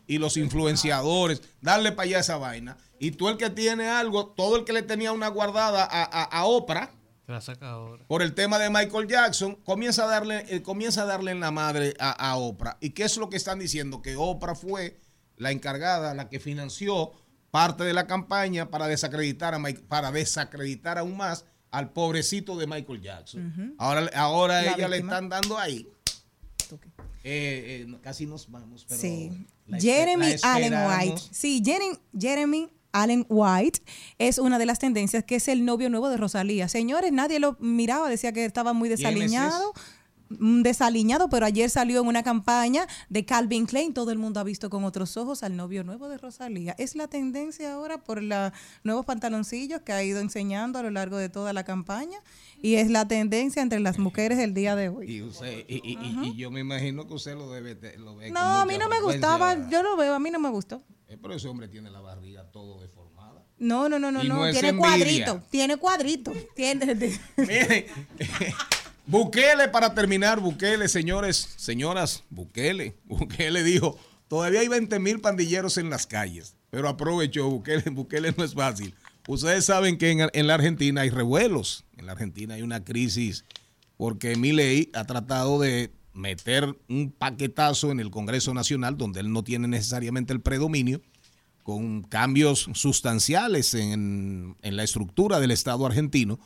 y, y los influenciadores? Darle para allá esa vaina. Y tú el que tiene algo, todo el que le tenía una guardada a, a, a Oprah, Se la saca ahora. por el tema de Michael Jackson, comienza a darle, eh, comienza a darle en la madre a, a Oprah. ¿Y qué es lo que están diciendo? Que Oprah fue la encargada, la que financió parte de la campaña para desacreditar a Mike- para desacreditar aún más al pobrecito de Michael Jackson. Ahora, ahora La ella le están dando ahí. Eh, eh, casi nos vamos, pero Sí. la Jeremy la Allen. White. Sí, Jeremy, Jeremy Allen White es una de las tendencias que es el novio nuevo de Rosalía. Señores, nadie lo miraba, decía que estaba muy ¿Quién es desaliñado. pero ayer salió en una campaña de Calvin Klein. Todo el mundo ha visto con otros ojos al novio nuevo de Rosalía. Es la tendencia ahora por los nuevos pantaloncillos que ha ido enseñando a lo largo de toda la campaña. Y es la tendencia entre las mujeres del día de hoy. Y, usted- y- y- y- y yo me imagino que usted lo debe lo ve No, a mí no me gustaba. Yo lo veo, a mí no me gustó. Eh, pero ese hombre tiene la barriga todo deformada. No, no, no, no, no. tiene cuadrito. Tiene cuadrito. Tiene. *laughs* *laughs* Bukele, para terminar, Bukele, señores, señoras, Bukele, *laughs* Bukele dijo, todavía hay 20 mil pandilleros en las calles, pero aprovechó, Bukele, *laughs* Bukele no es fácil. Ustedes saben que en, la Argentina hay revuelos, en la Argentina hay una crisis, porque Milei ha tratado de meter un paquetazo en el Congreso Nacional, donde él no tiene necesariamente el predominio, con cambios sustanciales en, en la estructura del Estado argentino,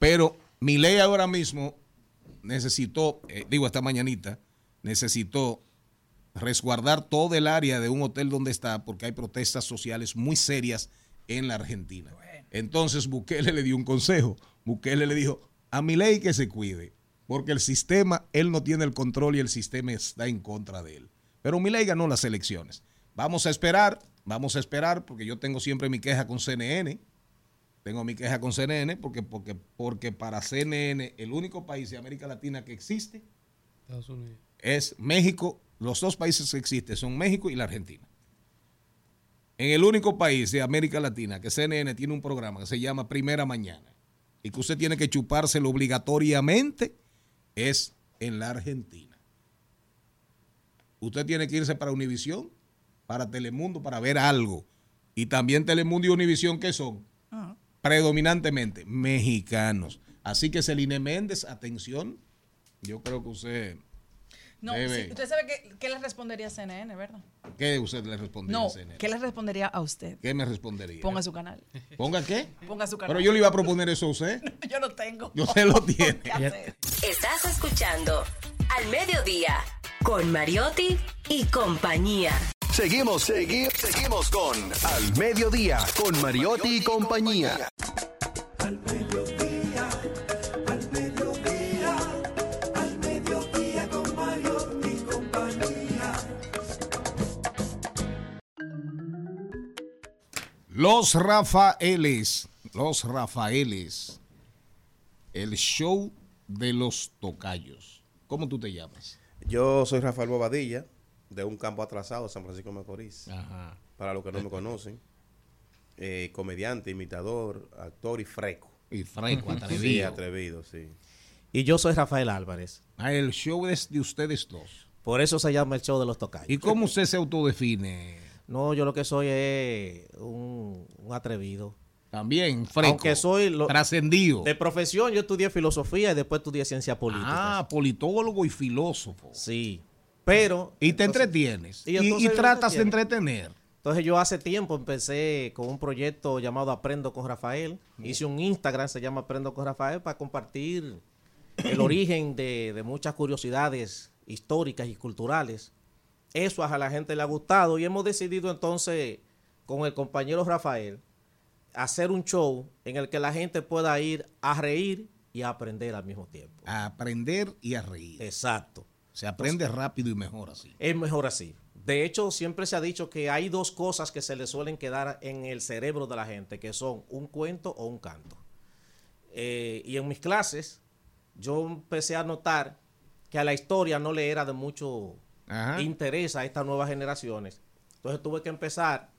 pero Milei ahora mismo necesitó, eh, digo esta mañanita, necesitó resguardar todo el área de un hotel donde está porque hay protestas sociales muy serias en la Argentina. Entonces Bukele le dio un consejo. Bukele le dijo, a Milei que se cuide, porque el sistema, él no tiene el control y el sistema está en contra de él. Pero Milei ganó las elecciones. Vamos a esperar, vamos a esperar, porque yo tengo siempre mi queja con CNN, tengo mi queja con CNN porque, porque, porque para CNN el único país de América Latina que existe Estados Unidos. es México. Los dos países que existen son México y la Argentina. En el único país de América Latina que CNN tiene un programa que se llama Primera Mañana y que usted tiene que chupárselo obligatoriamente es en la Argentina. Usted tiene que irse para Univisión, para Telemundo, para ver algo. Y también Telemundo y Univisión, ¿qué son? Predominantemente mexicanos. Así que Celine Méndez, atención, yo creo que usted No, debe- sí, usted sabe que, qué le respondería a CNN, ¿verdad? ¿Qué usted le respondería No, a CNN? ¿qué le respondería a usted? ¿Qué me respondería? Ponga su canal. ¿Ponga qué? Ponga su canal. Pero yo le iba a proponer eso a usted. *laughs* Yo lo tengo. Yo se lo tiene. *laughs* Estás escuchando Al Mediodía con Mariotti y compañía. Seguimos, seguimos, seguimos con Al Mediodía, con Mariotti y compañía. Al mediodía, al mediodía, al mediodía con Mario y compañía. Los Rafaeles, los Rafaeles, el show de los tocayos. ¿Cómo tú te llamas? Yo soy Rafael Bobadilla, de un campo atrasado, San Francisco de Macorís. Ajá. Para los que no me conocen. Eh, comediante, imitador, actor y freco. Y freco, Sí, atrevido. atrevido, sí. Y yo soy Rafael Álvarez. Ah, el show es de ustedes dos. Por eso se llama el show de los tocayos. ¿Y cómo usted se autodefine? No, yo lo que soy es un, un atrevido. También, freco. Aunque soy lo- Trascendido. De profesión, yo estudié filosofía y después estudié ciencia política. Ah, politólogo y filósofo. Sí. Pero. Y te entretienes. Y, tratas de entretener. Entonces yo hace tiempo empecé con un proyecto llamado Aprendo con Rafael. Hice un Instagram, se llama Aprendo con Rafael, para compartir el *clears throat* origen de, de muchas curiosidades históricas y culturales. Eso a la gente le ha gustado y hemos decidido entonces con el compañero Rafael hacer un show en el que la gente pueda ir a reír y a aprender al mismo tiempo. A aprender y a reír. Exacto. Se aprende rápido y mejor así. Es mejor así. De hecho, siempre se ha dicho que hay dos cosas que se le suelen quedar en el cerebro de la gente, que son un cuento o un canto. Eh, y en mis clases, yo empecé a notar que a la historia no le era de mucho Ajá. interés a estas nuevas generaciones. Entonces tuve que empezar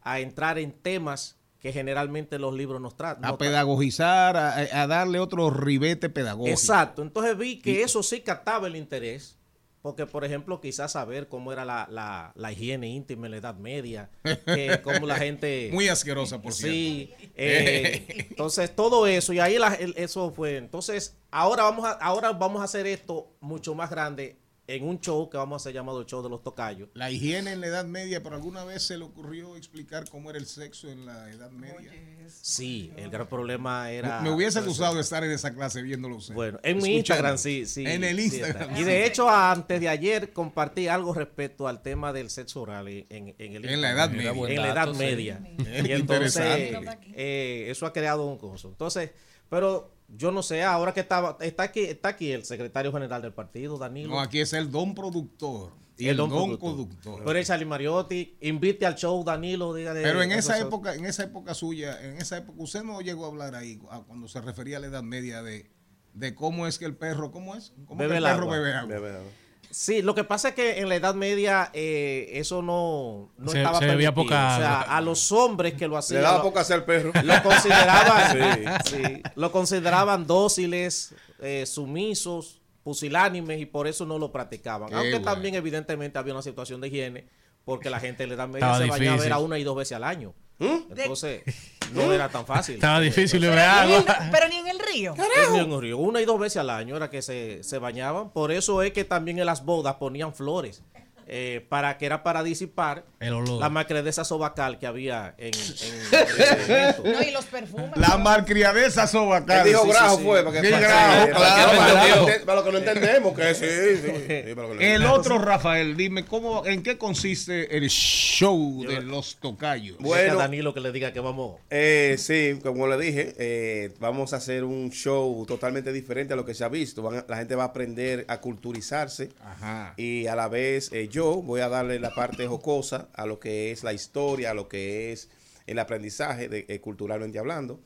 a entrar en temas que generalmente los libros nos tratan. A pedagogizar, a, a darle otro ribete pedagógico. Exacto. Entonces vi que eso sí captaba el interés. Porque, por ejemplo, quizás saber cómo era la, la- la higiene íntima en la Edad Media, *laughs* cómo la gente... Muy asquerosa, por Sí. cierto. *laughs* eh, entonces, todo eso, y ahí la- el- eso fue. Entonces, ahora vamos, a, ahora vamos a hacer esto mucho más grande en un show que vamos a hacer llamado el show de los tocayos. La higiene en la Edad Media, pero alguna vez se le ocurrió explicar cómo era el sexo en la Edad Media. Sí, el gran problema era... Me hubiese gustado estar en esa clase viéndolo usted. Bueno, en mi. Instagram sí, sí. En el sí Instagram. está. y de hecho, antes de ayer compartí algo respecto al tema del sexo oral en, en- en el En la Instagram. Edad Media. En la Edad sí. Media. Eh, Y entonces, interesante. eh, eso ha creado un coso. Entonces, pero yo no sé, ahora que estaba, está aquí, está aquí el secretario general del partido, Danilo. No, aquí es el don productor y El el, don conductor. Pero Charlie Mariotti, invite al show, Danilo, dígale. Pero en esa época, en esa época suya, en esa época, usted no llegó a hablar ahí a cuando se refería a la Edad Media de, de cómo es que el perro, ¿cómo es? ¿Cómo Bebe que el el perro agua. bebe agua? Bebe agua. Sí, lo que pasa es que en la Edad Media eh, eso no, no Se- estaba se permitido. poca- O sea, a los hombres que lo hacían. Le daba lo- poca al perro. Lo consideraban, *laughs* Sí. sí, lo consideraban dóciles, eh, sumisos, pusilánimes y por eso no lo practicaban. Qué Aunque también evidentemente había una situación de higiene porque la gente en la Edad Media Estaba se bañaba difícil. era una y dos veces al año. ¿Mm? Entonces no era tan fácil. Estaba difícil de ver Pero ni en- agua. pero ni en el río. En el río, Una y dos veces al año era que se, se bañaban. Por eso es que también en las bodas ponían flores. Eh, para que era para disipar El olor. la macredeza sobacal que había en, en *laughs* ese evento. No, y los perfumes. La malcriadeza sobacal. Él dijo Sí, sí, grajo sí. fue, para que grajo, claro, para- para- claro. para- para lo que no entendemos, que sí, sí, sí, para lo que no El otro, Rafael, dime, ¿cómo, ¿en qué consiste el show de los tocayos? Bueno, a Danilo que le diga que vamos. Eh, sí, como le dije, eh, vamos a hacer un show totalmente diferente a lo que se ha visto. Van la gente va a aprender a culturizarse Ajá. y a la vez eh, yo voy a darle la parte jocosa a lo que es la historia, a lo que es el aprendizaje de, eh, culturalmente hablando.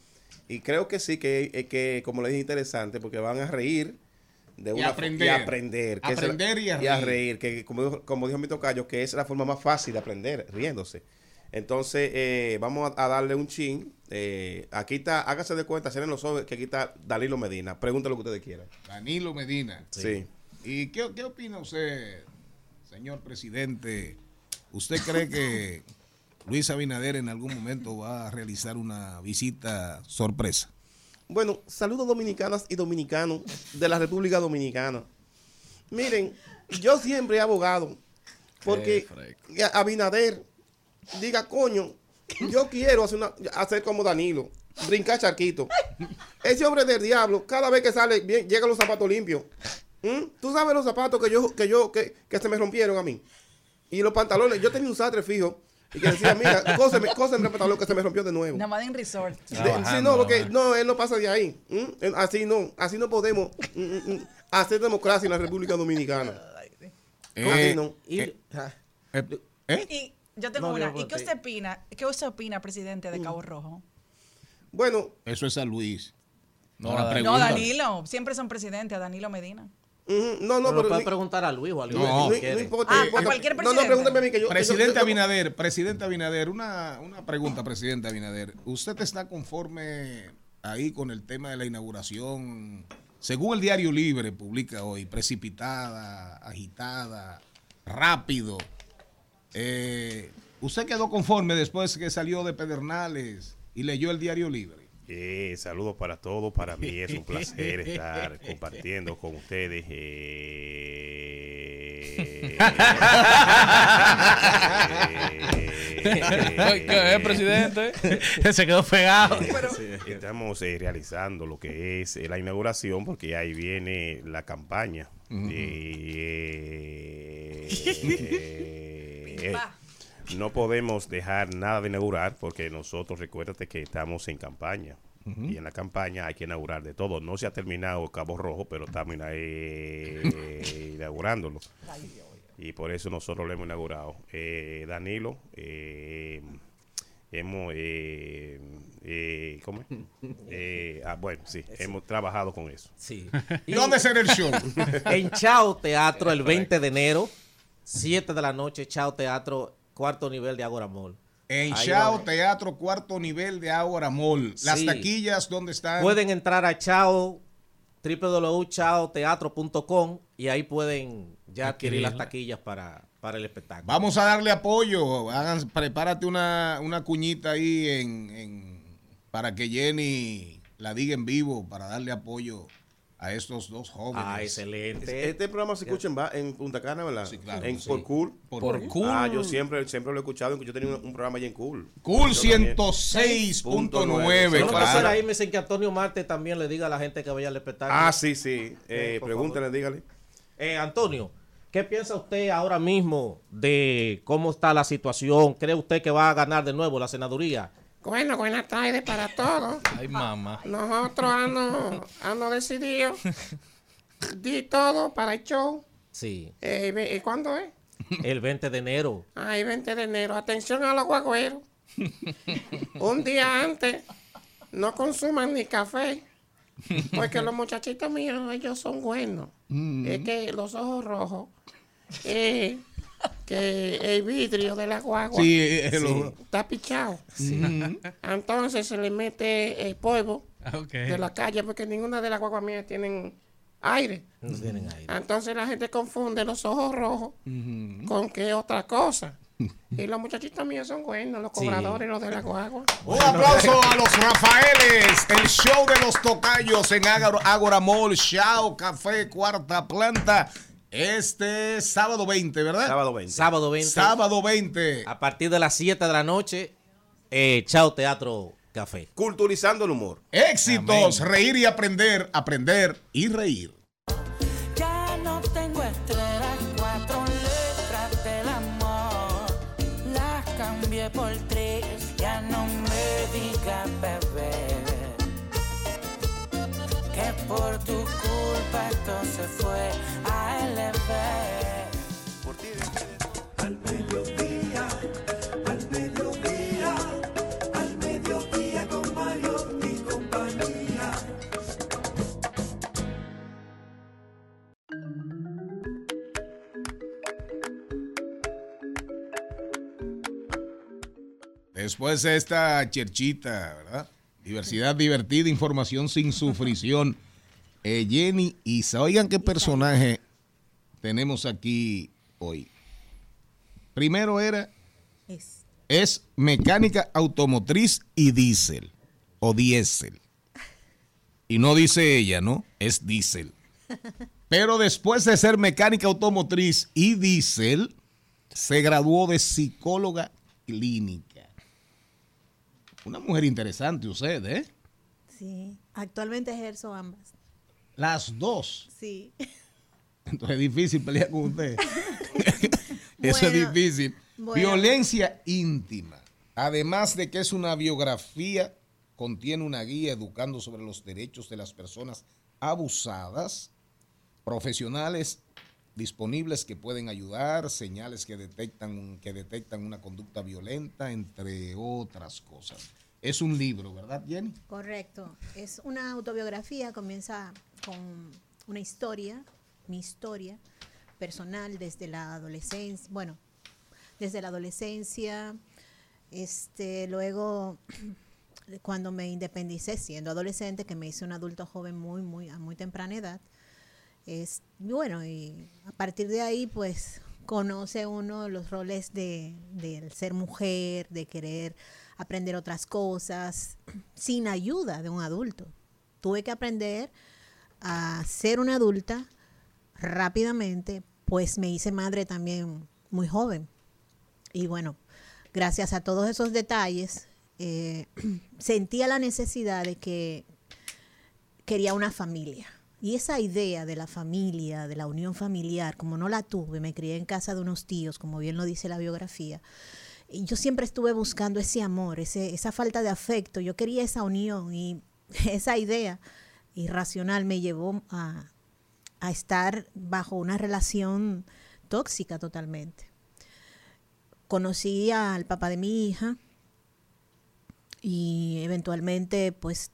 Y creo que sí, que, eh, que como le dije, interesante porque van a reír de Y una aprender. y aprender, que es la- Aprender y a reír. reír, que como dijo, como dijo mi tocayo, que es la forma más fácil de aprender, riéndose. Entonces, eh, vamos a, a darle un chin. eh, aquí está, hágase de cuenta, cierren los ojos, que aquí está Danilo Medina. Pregúntale lo que ustedes quieran. Danilo Medina. Sí. ¿Y qué, qué opina usted, señor presidente? ¿Usted cree que Luis Abinader en algún momento va a realizar una visita sorpresa? Bueno, saludos dominicanas y dominicanos de la República Dominicana. Miren, yo siempre he abogado porque Abinader diga, coño, yo quiero hacer, una, hacer como Danilo, brincar charquito. Ese hombre del diablo, cada vez que sale, bien, llega los zapatos limpios. ¿Mm? Tú sabes los zapatos que yo, que yo, que, que se me rompieron a mí. Y los pantalones, yo tenía un sastre fijo. Y que decía, mira, *laughs* cóseme, cóseme el pantalón que se me rompió de nuevo. Nada más en resort. De- sí, no, porque no, él no pasa de ahí. ¿Mm? Eh, Así no, así no podemos mm, mm, hacer democracia en la República Dominicana. así no. Y- eh, ah, ¿Eh? Y yo tengo No, una. ¿Y qué usted opina? ¿Qué usted opina, presidente de Cabo Rojo? Bueno, Eso es a Luis. No, No, Danilo. Siempre son presidentes, a Danilo Medina. No, no, no, pero puede ni- preguntar a Luis o a Luis. No, no, no importa. Ah, no a importa. cualquier No, no, presidente. pregúntame a mí que yo. Presidente yo- yo- Abinader, presidente Abinader, una, una pregunta, presidente Abinader. ¿Usted está conforme ahí con el tema de la inauguración? Según el Diario Libre publica hoy, precipitada, agitada, rápido. Eh, ¿Usted quedó conforme después que salió de Pedernales y leyó el Diario Libre? Eh, saludos para todos. Para mí es un placer *laughs* estar compartiendo con ustedes. eh, *laughs* ¿Qué- qué es, presidente? *laughs* Se quedó pegado. eh, Estamos eh, realizando lo que es eh, la inauguración porque ahí viene la campaña. Eh, eh, no podemos dejar nada de inaugurar porque nosotros, recuérdate que estamos en campaña. Y en la campaña hay que inaugurar de todo. No se ha terminado Cabo Rojo, pero estamos eh, *laughs* inaugurándolo. Y por eso nosotros lo hemos inaugurado. Eh, Danilo, eh, hemos... Eh, eh, ¿Cómo es? *laughs* Eh, ah, bueno, sí, hemos trabajado con eso. Sí. *laughs* ¿Y dónde será el show? en Chao Teatro el 20 de enero, 7 de la noche, Chao Teatro, cuarto nivel de Agora Mall. En Ahí Chao vamos. Teatro, cuarto nivel de Ágora Mall. Las Sí. taquillas, ¿dónde están? Pueden entrar a Chao, www.chaoteatro.com y ahí pueden ya adquirir las taquillas para, para el espectáculo. Vamos a darle apoyo. Hagan, prepárate una, una cuñita ahí en, en- para que Jenny la diga en vivo para darle apoyo a estos dos jóvenes. Ah, excelente. Este programa se escucha en, Punta Cana, ¿verdad? Sí, claro. En, Sí. Por Cool. Por Por Cool. Ah, yo siempre, siempre lo he escuchado. Yo tenía un, un programa allá en Cool. Cool Yo también. 106.9. Lo que claro. hacer ahí me dicen que Antonio Marte también le diga a la gente que vaya al espectáculo. Ah, sí, sí. Eh, por pregúntale, favor. dígale. Eh, Antonio, ¿qué piensa usted ahora mismo de cómo está la situación? ¿Cree usted que va a ganar de nuevo la senaduría? Bueno, buenas tardes para todos. Ay, mamá. Nosotros ando decidido. *laughs* Di todo para el show. Sí. Eh, ¿y ¿Cuándo es? El 20 de enero. Ay, 20 de enero. Atención a los guagüeros. Un día antes, no consuman ni café, Porque los muchachitos míos, ellos son buenos. Mm. Es que los ojos rojos, eh, que el vidrio de la guagua Sí, eh, lo- está pichado. Mm. Entonces se le mete el polvo Ah, de la calle porque ninguna de las guaguas mías tienen aire. No tienen aire. Entonces la gente confunde los ojos rojos con que otra cosa. *laughs* Y los muchachitos míos son buenos, los Sí. cobradores, los de la guagua. *laughs* Un aplauso a los Rafaeles, el show de los tocayos en Ágora Mall, Chao Café, cuarta planta. Este sábado 20, ¿verdad? Sábado 20. Sábado 20. Sábado 20. A partir de las 7 de la noche, eh, Chao Teatro Café. Culturizando el humor. Éxitos, reír y aprender, aprender y reír. Después de esta cherchita, ¿verdad? Diversidad divertida, información sin sufrición. *laughs* Eh, Jenny Isa, oigan qué personaje tenemos aquí hoy. Primero era, Es. es mecánica automotriz y diésel, o diésel. Y no dice ella, ¿no? Es diésel. *laughs* Pero después de ser mecánica automotriz y diésel, se graduó de psicóloga clínica. Una mujer interesante usted, ¿eh? Sí, actualmente ejerzo ambas. Las dos. Sí. *laughs* Entonces es difícil pelear con usted. *laughs* Eso es difícil. bueno. Violencia íntima. Además de que es una biografía, contiene una guía educando sobre los derechos de las personas abusadas, profesionales disponibles que pueden ayudar, señales que detectan, que detectan una conducta violenta, entre otras cosas. Es un libro, ¿verdad, Jenny? Correcto. Es una autobiografía, comienza con una historia, mi historia personal desde la adolescencia, bueno, desde la adolescencia, este, luego cuando me independicé siendo adolescente, que me hice un adulto joven muy, muy, a muy temprana edad, es bueno, y a partir de ahí, pues, conoce uno los roles de, del ser mujer, de querer aprender otras cosas, *clears throat* sin ayuda de un adulto. Tuve que aprender a ser una adulta rápidamente, pues me hice madre también muy joven. Y bueno, gracias a todos esos detalles, eh, *clears throat* sentía la necesidad de que quería una familia. Y esa idea de la familia, de la unión familiar, como no la tuve, me crié en casa de unos tíos, como bien lo dice la biografía, y yo siempre estuve buscando ese amor, ese, esa falta de afecto, yo quería esa unión y *laughs* esa idea irracional me llevó a, a estar bajo una relación tóxica totalmente. Conocí al papá de mi hija y eventualmente pues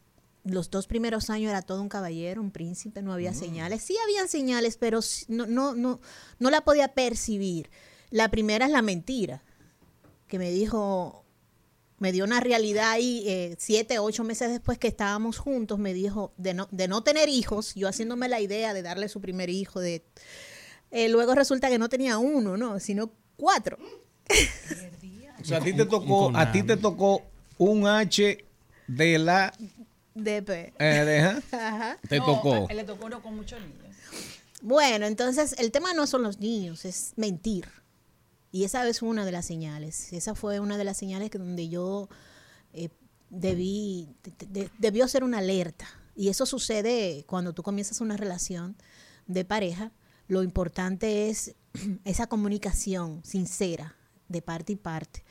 los dos primeros años era todo un caballero, un príncipe, no había señales. Sí habían señales, pero no, no, no, no la podía percibir. La primera es la mentira, que me dijo, me dio una realidad ahí eh, siete, ocho meses después que estábamos juntos, me dijo de no, de no tener hijos, yo haciéndome la idea de darle su primer hijo, de eh, luego resulta que no tenía uno, no, sino cuatro. *laughs* O sea, a ti te tocó, a ti te tocó un H de la DP. Eh, deja. Ajá. Te tocó. Él le tocó uno con muchos niños. Bueno, entonces el tema no son los niños, es mentir. Y esa es una de las señales. Esa fue una de las señales que donde yo eh, debí, de- de- debió ser una alerta. Y eso sucede cuando tú comienzas una relación de pareja. Lo importante es *clears throat* esa comunicación sincera de parte y parte.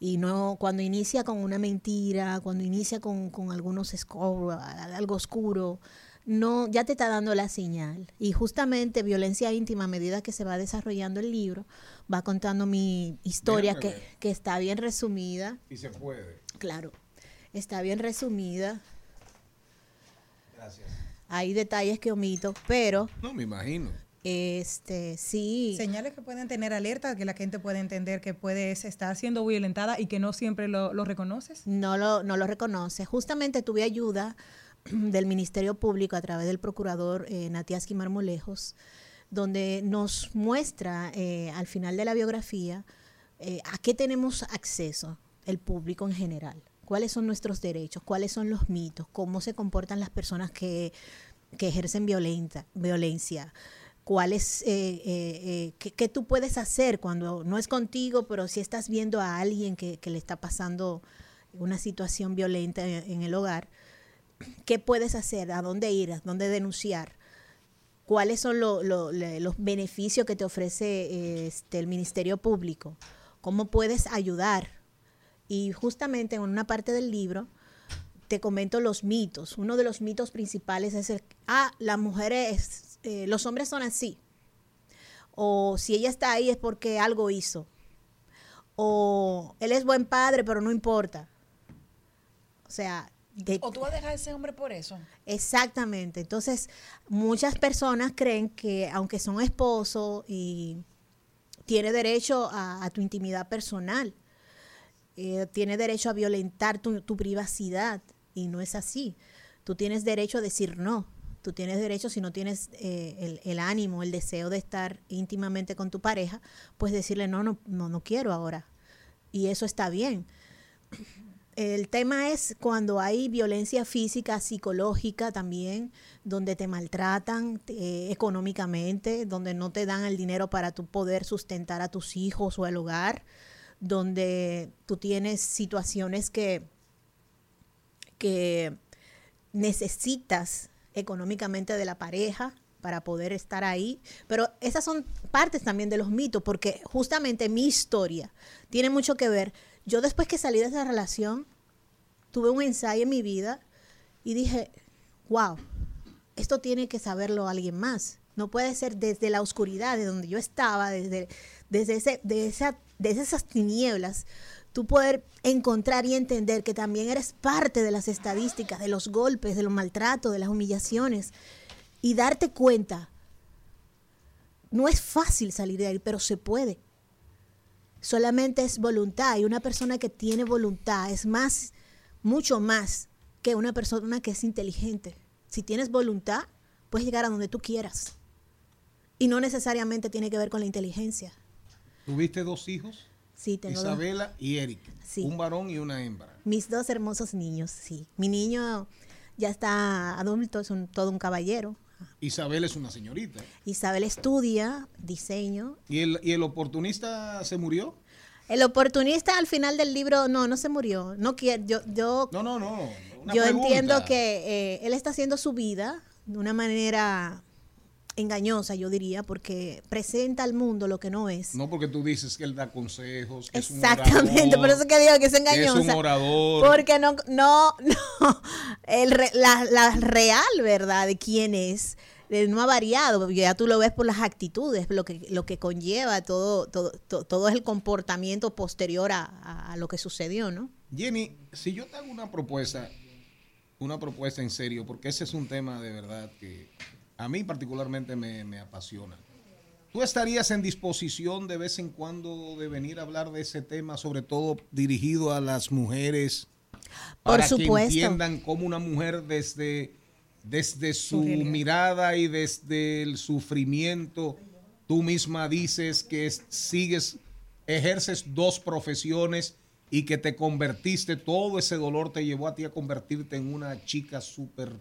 Y no cuando inicia con una mentira, cuando inicia con, con algunos escombros, algo oscuro, no, ya te está dando la señal. Y justamente violencia íntima, a medida que se va desarrollando el libro, va contando mi historia que, que está bien resumida. Si se puede. Claro, está bien resumida. Hay detalles que omito, pero No, me imagino. Este sí. Señales que pueden tener alerta, que la gente puede entender que puedes estar siendo violentada y que no siempre lo, lo reconoces. no lo, no lo reconoce. Justamente tuve ayuda *clears throat* del Ministerio Público a través del procurador eh, Natiaski Marmolejos, donde nos muestra eh, al final de la biografía eh, a qué tenemos acceso el público en general, cuáles son nuestros derechos, cuáles son los mitos, cómo se comportan las personas que, que ejercen violenta, violencia, cuáles, eh, eh, eh, qué, qué tú puedes hacer cuando no es contigo, pero si estás viendo a alguien que, le está pasando una situación violenta en, el hogar, qué puedes hacer, a dónde ir, a dónde denunciar, cuáles son los beneficios que te ofrece este, el Ministerio Público, cómo puedes ayudar. Y justamente en una parte del libro te comento los mitos. Uno de los mitos principales es el, ah, las mujeres, eh, los hombres son así. O si ella está ahí es porque algo hizo. O él es buen padre, pero no importa. O sea, ¿O tú vas a dejar a ese hombre por eso? Exactamente. Entonces, muchas personas creen que aunque son esposos y tiene derecho a, a tu intimidad personal, eh, tiene derecho a violentar tu, tu privacidad y no es así. Tú tienes derecho a decir no. Tú tienes derecho, si no tienes eh, el, ánimo, el deseo de estar íntimamente con tu pareja, pues decirle no, no, no, no quiero ahora. Y eso está bien. El tema es cuando hay violencia física, psicológica también, donde te maltratan económicamente, donde no te dan el dinero para tu poder sustentar a tus hijos o el hogar, donde tú tienes situaciones que, que necesitas económicamente de la pareja para poder estar ahí. Pero esas son partes también de los mitos, porque justamente mi historia tiene mucho que ver. Yo después que salí de esa relación, tuve un ensayo en mi vida y dije, wow, esto tiene que saberlo alguien más. No puede ser desde la oscuridad, de donde yo estaba, desde, desde, ese, de, esa, de esas tinieblas, tú poder encontrar y entender que también eres parte de las estadísticas, de los golpes, de los maltratos, de las humillaciones, y darte cuenta. No es fácil salir de ahí, pero se puede. Solamente es voluntad, y una persona que tiene voluntad es más, mucho más que una persona que es inteligente. Si tienes voluntad, puedes llegar a donde tú quieras. Y no necesariamente tiene que ver con la inteligencia. ¿Tuviste dos hijos? Sí, tengo dos- Isabela y Eric. Sí. Un varón y una hembra. mis dos hermosos niños, sí. Mi niño ya está adulto, es un, todo un caballero. Isabel es una señorita. Isabel estudia diseño. ¿Y el, y el oportunista se murió? El oportunista al final del libro, no, no se murió. No quiere, yo, yo, No, no, no. una yo pregunta. entiendo que eh, él está haciendo su vida de una manera engañosa, yo diría, porque presenta al mundo lo que no es. No porque tú dices que él da consejos. Que Exactamente, es un por eso que digo que es que es engañosa. un orador. Porque no, no, no, el la, la real verdad de quién es eh, no ha variado, ya tú lo ves por las actitudes, lo que, lo que conlleva todo, todo, to- todo es el comportamiento posterior a, a- a lo que sucedió, ¿no? Jenny, si yo te hago una propuesta, una propuesta en serio, porque ese es un tema de verdad que a mí particularmente me, me apasiona. ¿Tú estarías en disposición de vez en cuando de venir a hablar de ese tema, sobre todo dirigido a las mujeres? Por para supuesto. que entiendan cómo una mujer desde, desde su mirada y desde el sufrimiento, tú misma dices que es- sigues, ejerces dos profesiones y que te convertiste, todo ese dolor te llevó a ti a convertirte en una chica súper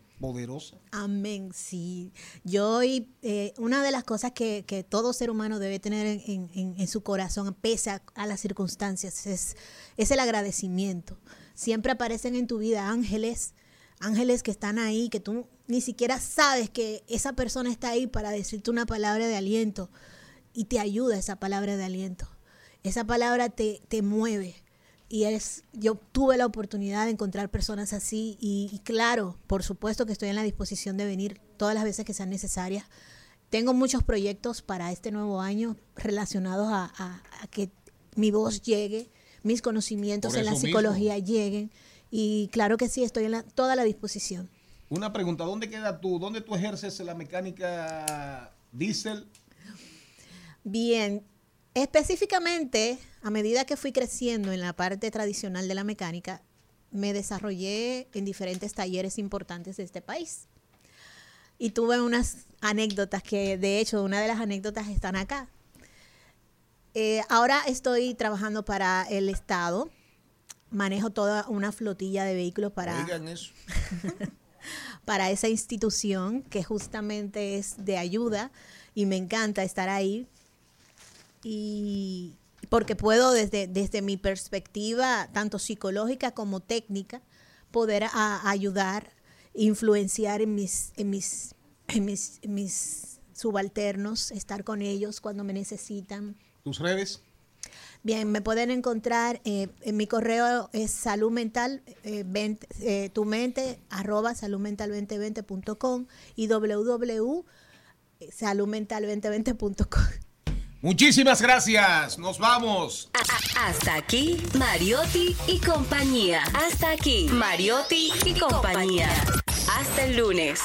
Amén, sí. Yo, y, eh, una de las cosas que, que todo ser humano debe tener en, en- en- en su corazón, pese a, a las circunstancias, es, es el agradecimiento. Siempre aparecen en tu vida ángeles, ángeles que están ahí, que tú ni siquiera sabes que esa persona está ahí para decirte una palabra de aliento y te ayuda esa palabra de aliento. Esa palabra te, te mueve. Y es, yo tuve la oportunidad de encontrar personas así y, y claro, por supuesto que estoy en la disposición de venir todas las veces que sean necesarias. Tengo muchos proyectos para este nuevo año relacionados a, a- a que mi voz llegue, mis conocimientos en la mismo. psicología lleguen y claro que sí, estoy en la- toda la disposición. Una pregunta, ¿dónde queda tú? ¿Dónde tú ejerces la mecánica diésel? Bien, específicamente, a medida que fui creciendo en la parte tradicional de la mecánica, me desarrollé en diferentes talleres importantes de este país. Y tuve unas anécdotas que, de hecho, una de las anécdotas están acá. Eh, ahora estoy trabajando para el Estado. Manejo toda una flotilla de vehículos para, eso. *laughs* para esa institución que justamente es de ayuda y me encanta estar ahí. Y porque puedo desde, desde mi perspectiva, tanto psicológica como técnica, poder a- ayudar, influenciar en mis, en mis, en mis, en mis subalternos, estar con ellos cuando me necesitan. ¿Tus redes? Bien, me pueden encontrar, eh, en mi correo es salud mental, eh, 20, eh, tu mente, arroba saludmental2020.com y www.saludmental2020.com. Muchísimas gracias. Nos vamos. Hasta aquí, Mariotti y compañía. Hasta aquí, Mariotti y compañía. Hasta el lunes.